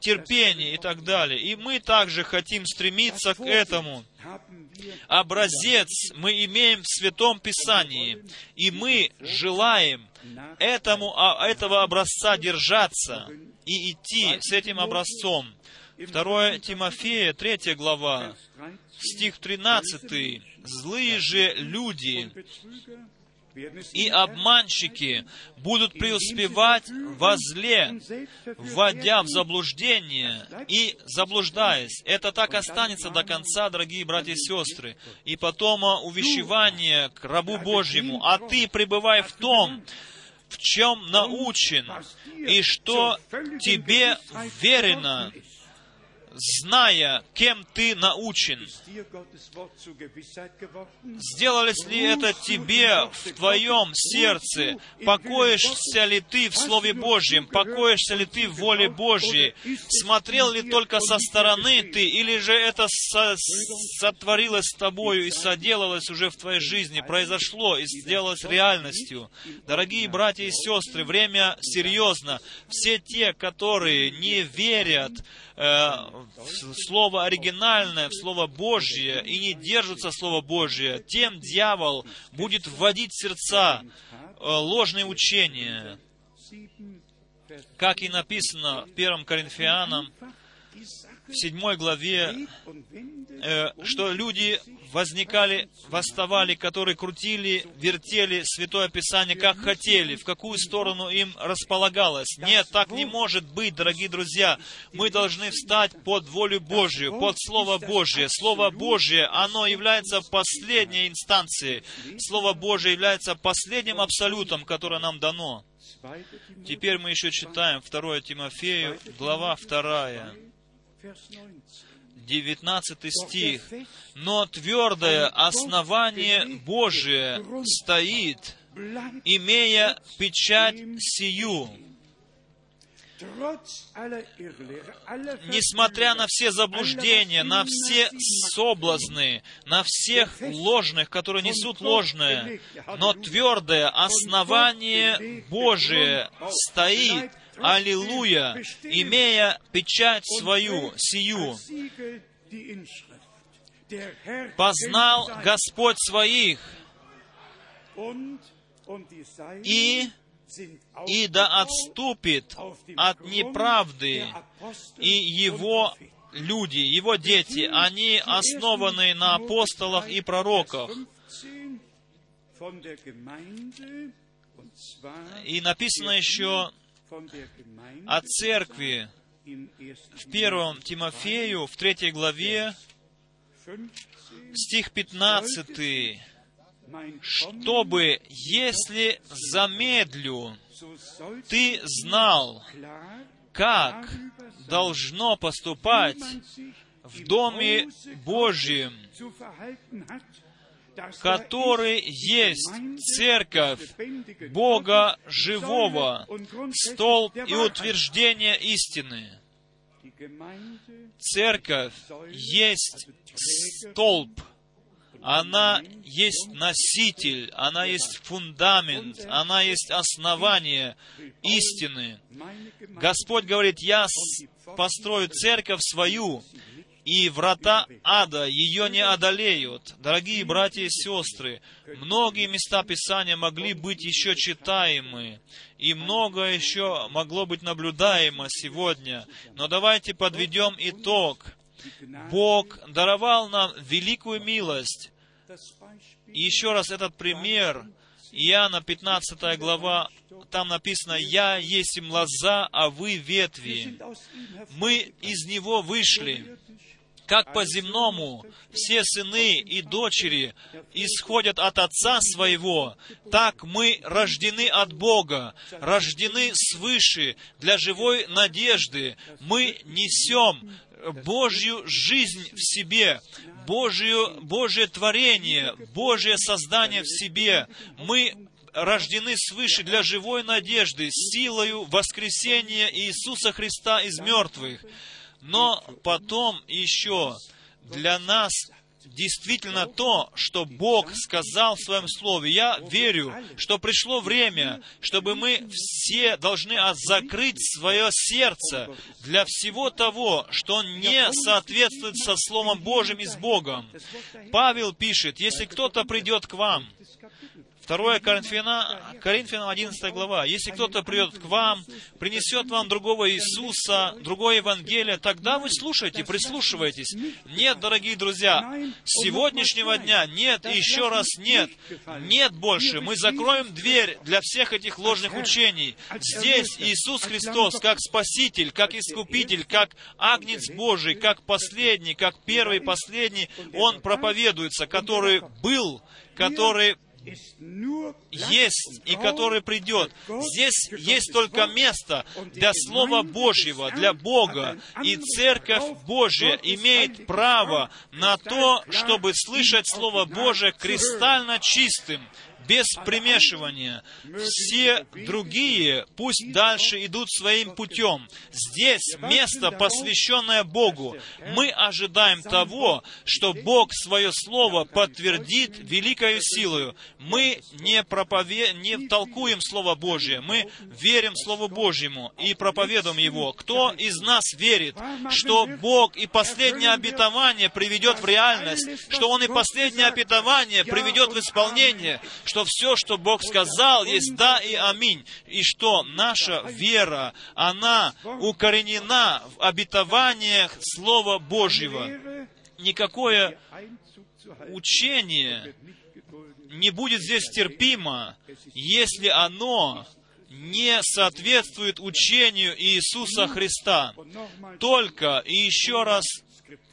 Speaker 1: терпении и так далее. И мы также хотим стремиться к этому. Образец мы имеем в Святом Писании, и мы желаем этому, а, этого образца держаться и идти с этим образцом. 2 Тимофея, 3 глава, стих 13. «Злые же люди и обманщики будут преуспевать во зле, вводя в заблуждение и заблуждаясь. Это так останется до конца, дорогие братья и сестры. И потом увещевание к рабу Божьему. А ты пребывай в том, в чем научен, и что тебе верено, зная, кем ты научен. Сделалось ли это тебе в твоем сердце? Покоишься ли ты в Слове Божьем? Покоишься ли ты в воле Божьей? Смотрел ли только со стороны ты, или же это со сотворилось с тобою и соделалось уже в твоей жизни, произошло и сделалось реальностью? Дорогие братья и сестры, время серьезно. Все те, которые не верят, в Слово оригинальное, в Слово Божье, и не держатся Слова Божье, тем дьявол будет вводить в сердца э, ложные учения. Как и написано в 1 Коринфянам, в седьмой главе, э, что люди возникали, восставали, которые крутили, вертели Святое Писание как хотели, в какую сторону им располагалось. Нет, так не может быть, дорогие друзья. Мы должны встать под волю Божью, под Слово Божье. Слово Божье, оно является последней инстанцией. Слово Божье является последним абсолютом, которое нам дано. Теперь мы еще читаем 2 Тимофею, глава 2. 19 стих. «Но твердое основание Божие стоит, имея печать сию, несмотря на все заблуждения, на все соблазны, на всех ложных, которые несут ложное, но твердое основание Божие стоит, Аллилуйя, имея печать свою, сию, познал Господь своих, и, и да отступит от неправды, и его люди, его дети, они основаны на апостолах и пророках. И написано еще о церкви в первом Тимофею, в третьей главе, стих 15, чтобы, если замедлю, ты знал, как должно поступать в Доме Божьем, который есть церковь Бога живого, столб и утверждение истины. Церковь есть столб, она есть носитель, она есть фундамент, она есть основание истины. Господь говорит, я построю церковь свою, и врата ада ее не одолеют. Дорогие братья и сестры, многие места Писания могли быть еще читаемы, и многое еще могло быть наблюдаемо сегодня. Но давайте подведем итог. Бог даровал нам великую милость. Еще раз этот пример, Иоанна 15 глава, там написано, «Я есть им лоза, а вы ветви». Мы из него вышли. Как по земному все сыны и дочери исходят от Отца Своего, так мы рождены от Бога, рождены свыше для живой надежды. Мы несем Божью жизнь в себе, Божью, Божье творение, Божье создание в себе. Мы рождены свыше для живой надежды, силою воскресения Иисуса Христа из мертвых. Но потом еще для нас действительно то, что Бог сказал в Своем Слове. Я верю, что пришло время, чтобы мы все должны закрыть свое сердце для всего того, что не соответствует со Словом Божьим и с Богом. Павел пишет, если кто-то придет к вам, 2 Коринфянам, Коринфянам 11 глава. Если кто-то придет к вам, принесет вам другого Иисуса, другое Евангелие, тогда вы слушайте, прислушивайтесь. Нет, дорогие друзья, с сегодняшнего дня нет и еще раз нет. Нет больше. Мы закроем дверь для всех этих ложных учений. Здесь Иисус Христос, как Спаситель, как Искупитель, как Агнец Божий, как последний, как первый последний, Он проповедуется, который был, который есть и который придет. Здесь есть только место для Слова Божьего, для Бога. И Церковь Божья имеет право на то, чтобы слышать Слово Божие кристально чистым, без примешивания. Все другие пусть дальше идут своим путем. Здесь место, посвященное Богу. Мы ожидаем того, что Бог свое Слово подтвердит великою силою. Мы не, пропове... не толкуем Слово Божье, мы верим Слову Божьему и проповедуем Его. Кто из нас верит, что Бог и последнее обетование приведет в реальность, что Он и последнее обетование приведет в исполнение, что все, что Бог сказал, есть да и аминь, и что наша вера, она укоренена в обетованиях Слова Божьего. Никакое учение не будет здесь терпимо, если оно не соответствует учению Иисуса Христа. Только, и еще раз,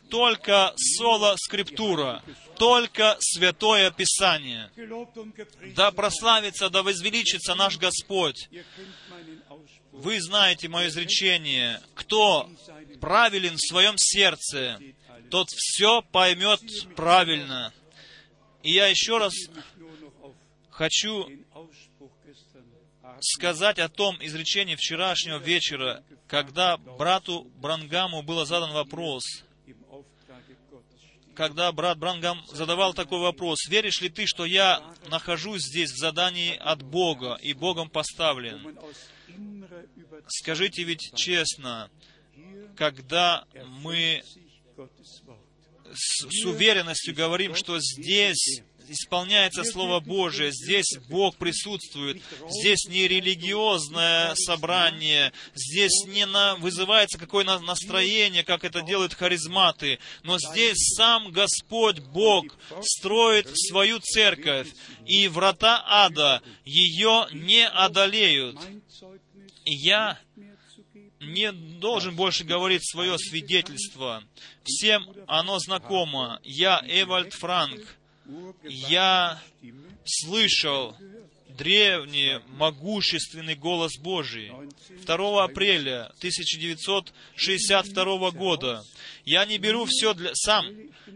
Speaker 1: только соло скриптура, только Святое Писание. Да прославится, да возвеличится наш Господь. Вы знаете мое изречение. Кто правилен в своем сердце, тот все поймет правильно. И я еще раз хочу сказать о том изречении вчерашнего вечера, когда брату Брангаму был задан вопрос – когда брат Брангам задавал такой вопрос, веришь ли ты, что я нахожусь здесь в задании от Бога и Богом поставлен? Скажите ведь честно, когда мы с, с уверенностью говорим, что здесь исполняется Слово Божие, здесь Бог присутствует, здесь не религиозное собрание, здесь не на, вызывается какое-то настроение, как это делают харизматы, но здесь сам Господь Бог строит свою церковь, и врата ада ее не одолеют. Я не должен больше говорить свое свидетельство. Всем оно знакомо. Я Эвальд Франк я слышал древний, могущественный голос Божий. 2 апреля 1962 года. Я не беру все для, сам,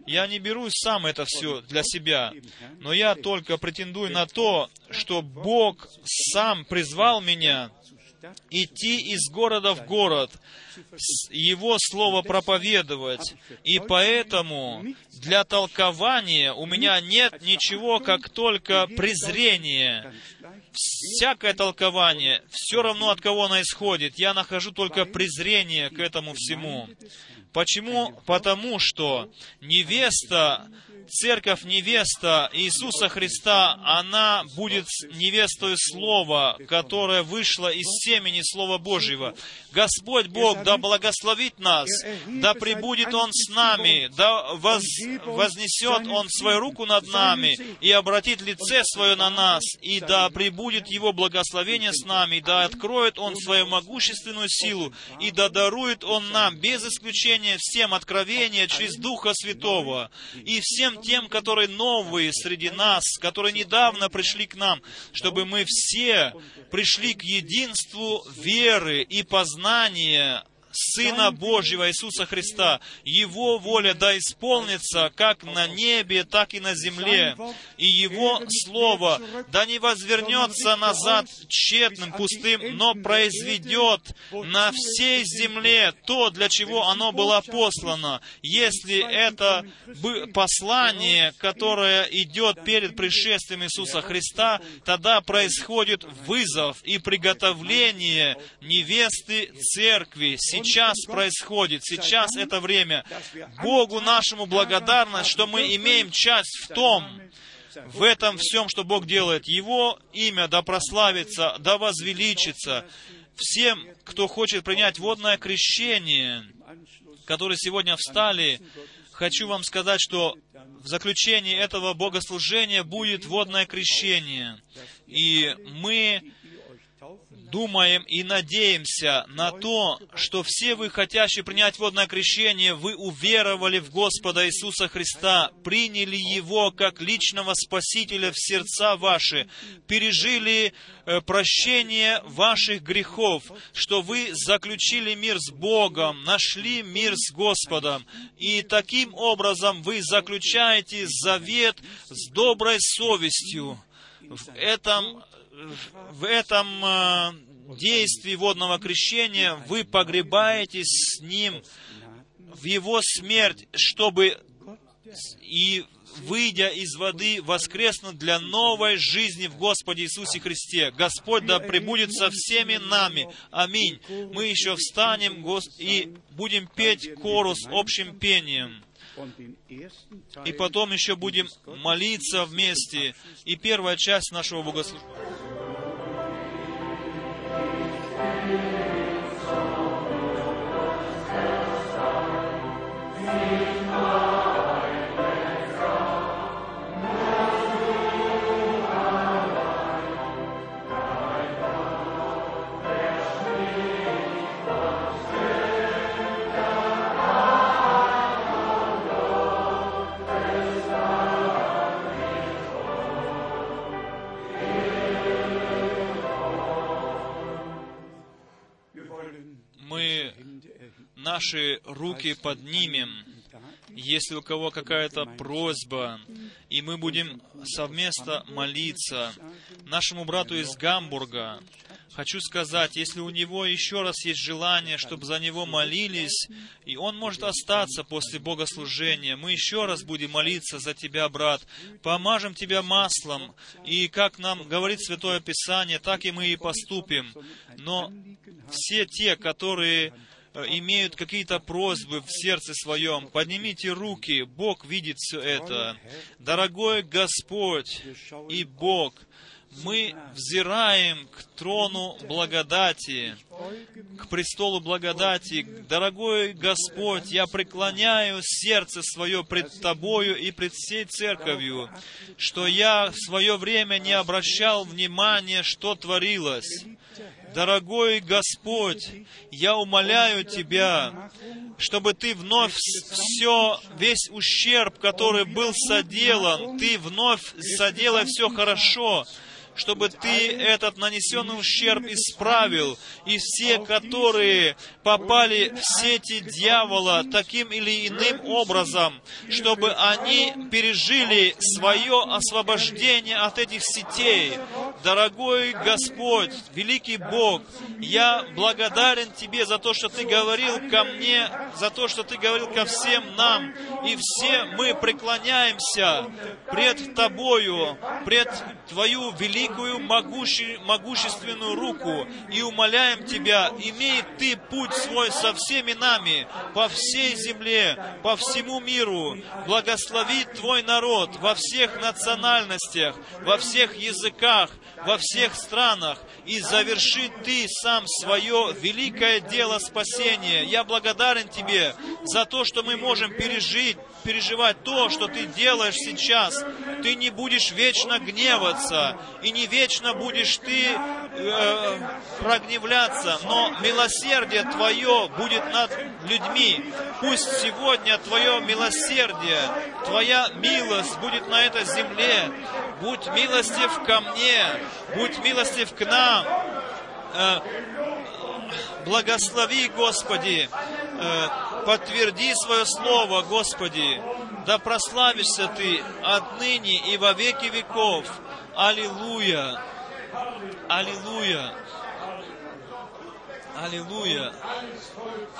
Speaker 1: я не беру сам это все для себя, но я только претендую на то, что Бог сам призвал меня идти из города в город, Его Слово проповедовать. И поэтому для толкования у меня нет ничего, как только презрение. Всякое толкование, все равно от кого оно исходит, я нахожу только презрение к этому всему. Почему? Потому что невеста церковь невеста Иисуса Христа, она будет невестой Слова, которая вышла из семени Слова Божьего. Господь Бог да благословит нас, да пребудет Он с нами, да воз, вознесет Он свою руку над нами и обратит лице свое на нас, и да пребудет Его благословение с нами, да откроет Он свою могущественную силу, и да дарует Он нам без исключения всем откровения через Духа Святого, и всем тем, которые новые среди нас, которые недавно пришли к нам, чтобы мы все пришли к единству веры и познания Сына Божьего Иисуса Христа. Его воля да исполнится как на небе, так и на земле. И Его Слово да не возвернется назад тщетным, пустым, но произведет на всей земле то, для чего оно было послано. Если это послание, которое идет перед пришествием Иисуса Христа, тогда происходит вызов и приготовление невесты церкви, сейчас происходит, сейчас это время. Богу нашему благодарность, что мы имеем часть в том, в этом всем, что Бог делает. Его имя да прославится, да возвеличится. Всем, кто хочет принять водное крещение, которые сегодня встали, хочу вам сказать, что в заключении этого богослужения будет водное крещение. И мы думаем и надеемся на то, что все вы, хотящие принять водное крещение, вы уверовали в Господа Иисуса Христа, приняли Его как личного Спасителя в сердца ваши, пережили э, прощение ваших грехов, что вы заключили мир с Богом, нашли мир с Господом, и таким образом вы заключаете завет с доброй совестью. В этом в этом э, действии водного крещения вы погребаетесь с Ним в Его смерть, чтобы и выйдя из воды, воскреснуть для новой жизни в Господе Иисусе Христе. Господь да пребудет со всеми нами. Аминь. Мы еще встанем и будем петь корус общим пением. И потом еще будем молиться вместе. И первая часть нашего богослужения. Наши руки поднимем, если у кого какая-то просьба, и мы будем совместно молиться. Нашему брату из Гамбурга хочу сказать, если у него еще раз есть желание, чтобы за него молились, и он может остаться после богослужения, мы еще раз будем молиться за тебя, брат, помажем тебя маслом, и как нам говорит Святое Писание, так и мы и поступим. Но все те, которые имеют какие-то просьбы в сердце своем, поднимите руки, Бог видит все это. Дорогой Господь и Бог, мы взираем к трону благодати, к престолу благодати. Дорогой Господь, я преклоняю сердце свое пред Тобою и пред всей церковью, что я в свое время не обращал внимания, что творилось. Дорогой Господь, я умоляю Тебя, чтобы Ты вновь все, весь ущерб, который был соделан, Ты вновь соделай все хорошо, чтобы Ты этот нанесенный ущерб исправил, и все, которые попали в сети дьявола таким или иным образом, чтобы они пережили свое освобождение от этих сетей. Дорогой Господь, великий Бог, я благодарен Тебе за то, что Ты говорил ко мне, за то, что Ты говорил ко всем нам, и все мы преклоняемся пред Тобою, пред Твою великую могуще, могущественную руку и умоляем Тебя, имей Ты путь свой со всеми нами по всей земле, по всему миру. Благослови Твой народ во всех национальностях, во всех языках, во всех странах, и заверши Ты сам свое великое дело спасения. Я благодарен Тебе за то, что мы можем пережить, переживать то, что Ты делаешь сейчас. Ты не будешь вечно гневаться, и не вечно будешь Ты э, прогневляться, но милосердие Твое будет над людьми. Пусть сегодня Твое милосердие, Твоя милость будет на этой земле. Будь милостив ко мне, будь милостив к нам. Э, благослови, Господи, э, подтверди свое слово, Господи. Да прославишься Ты отныне и во веки веков. Аллилуйя! Аллилуйя! Аллилуйя!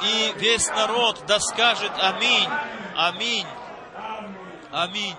Speaker 1: И весь народ да скажет Аминь! Аминь! Аминь!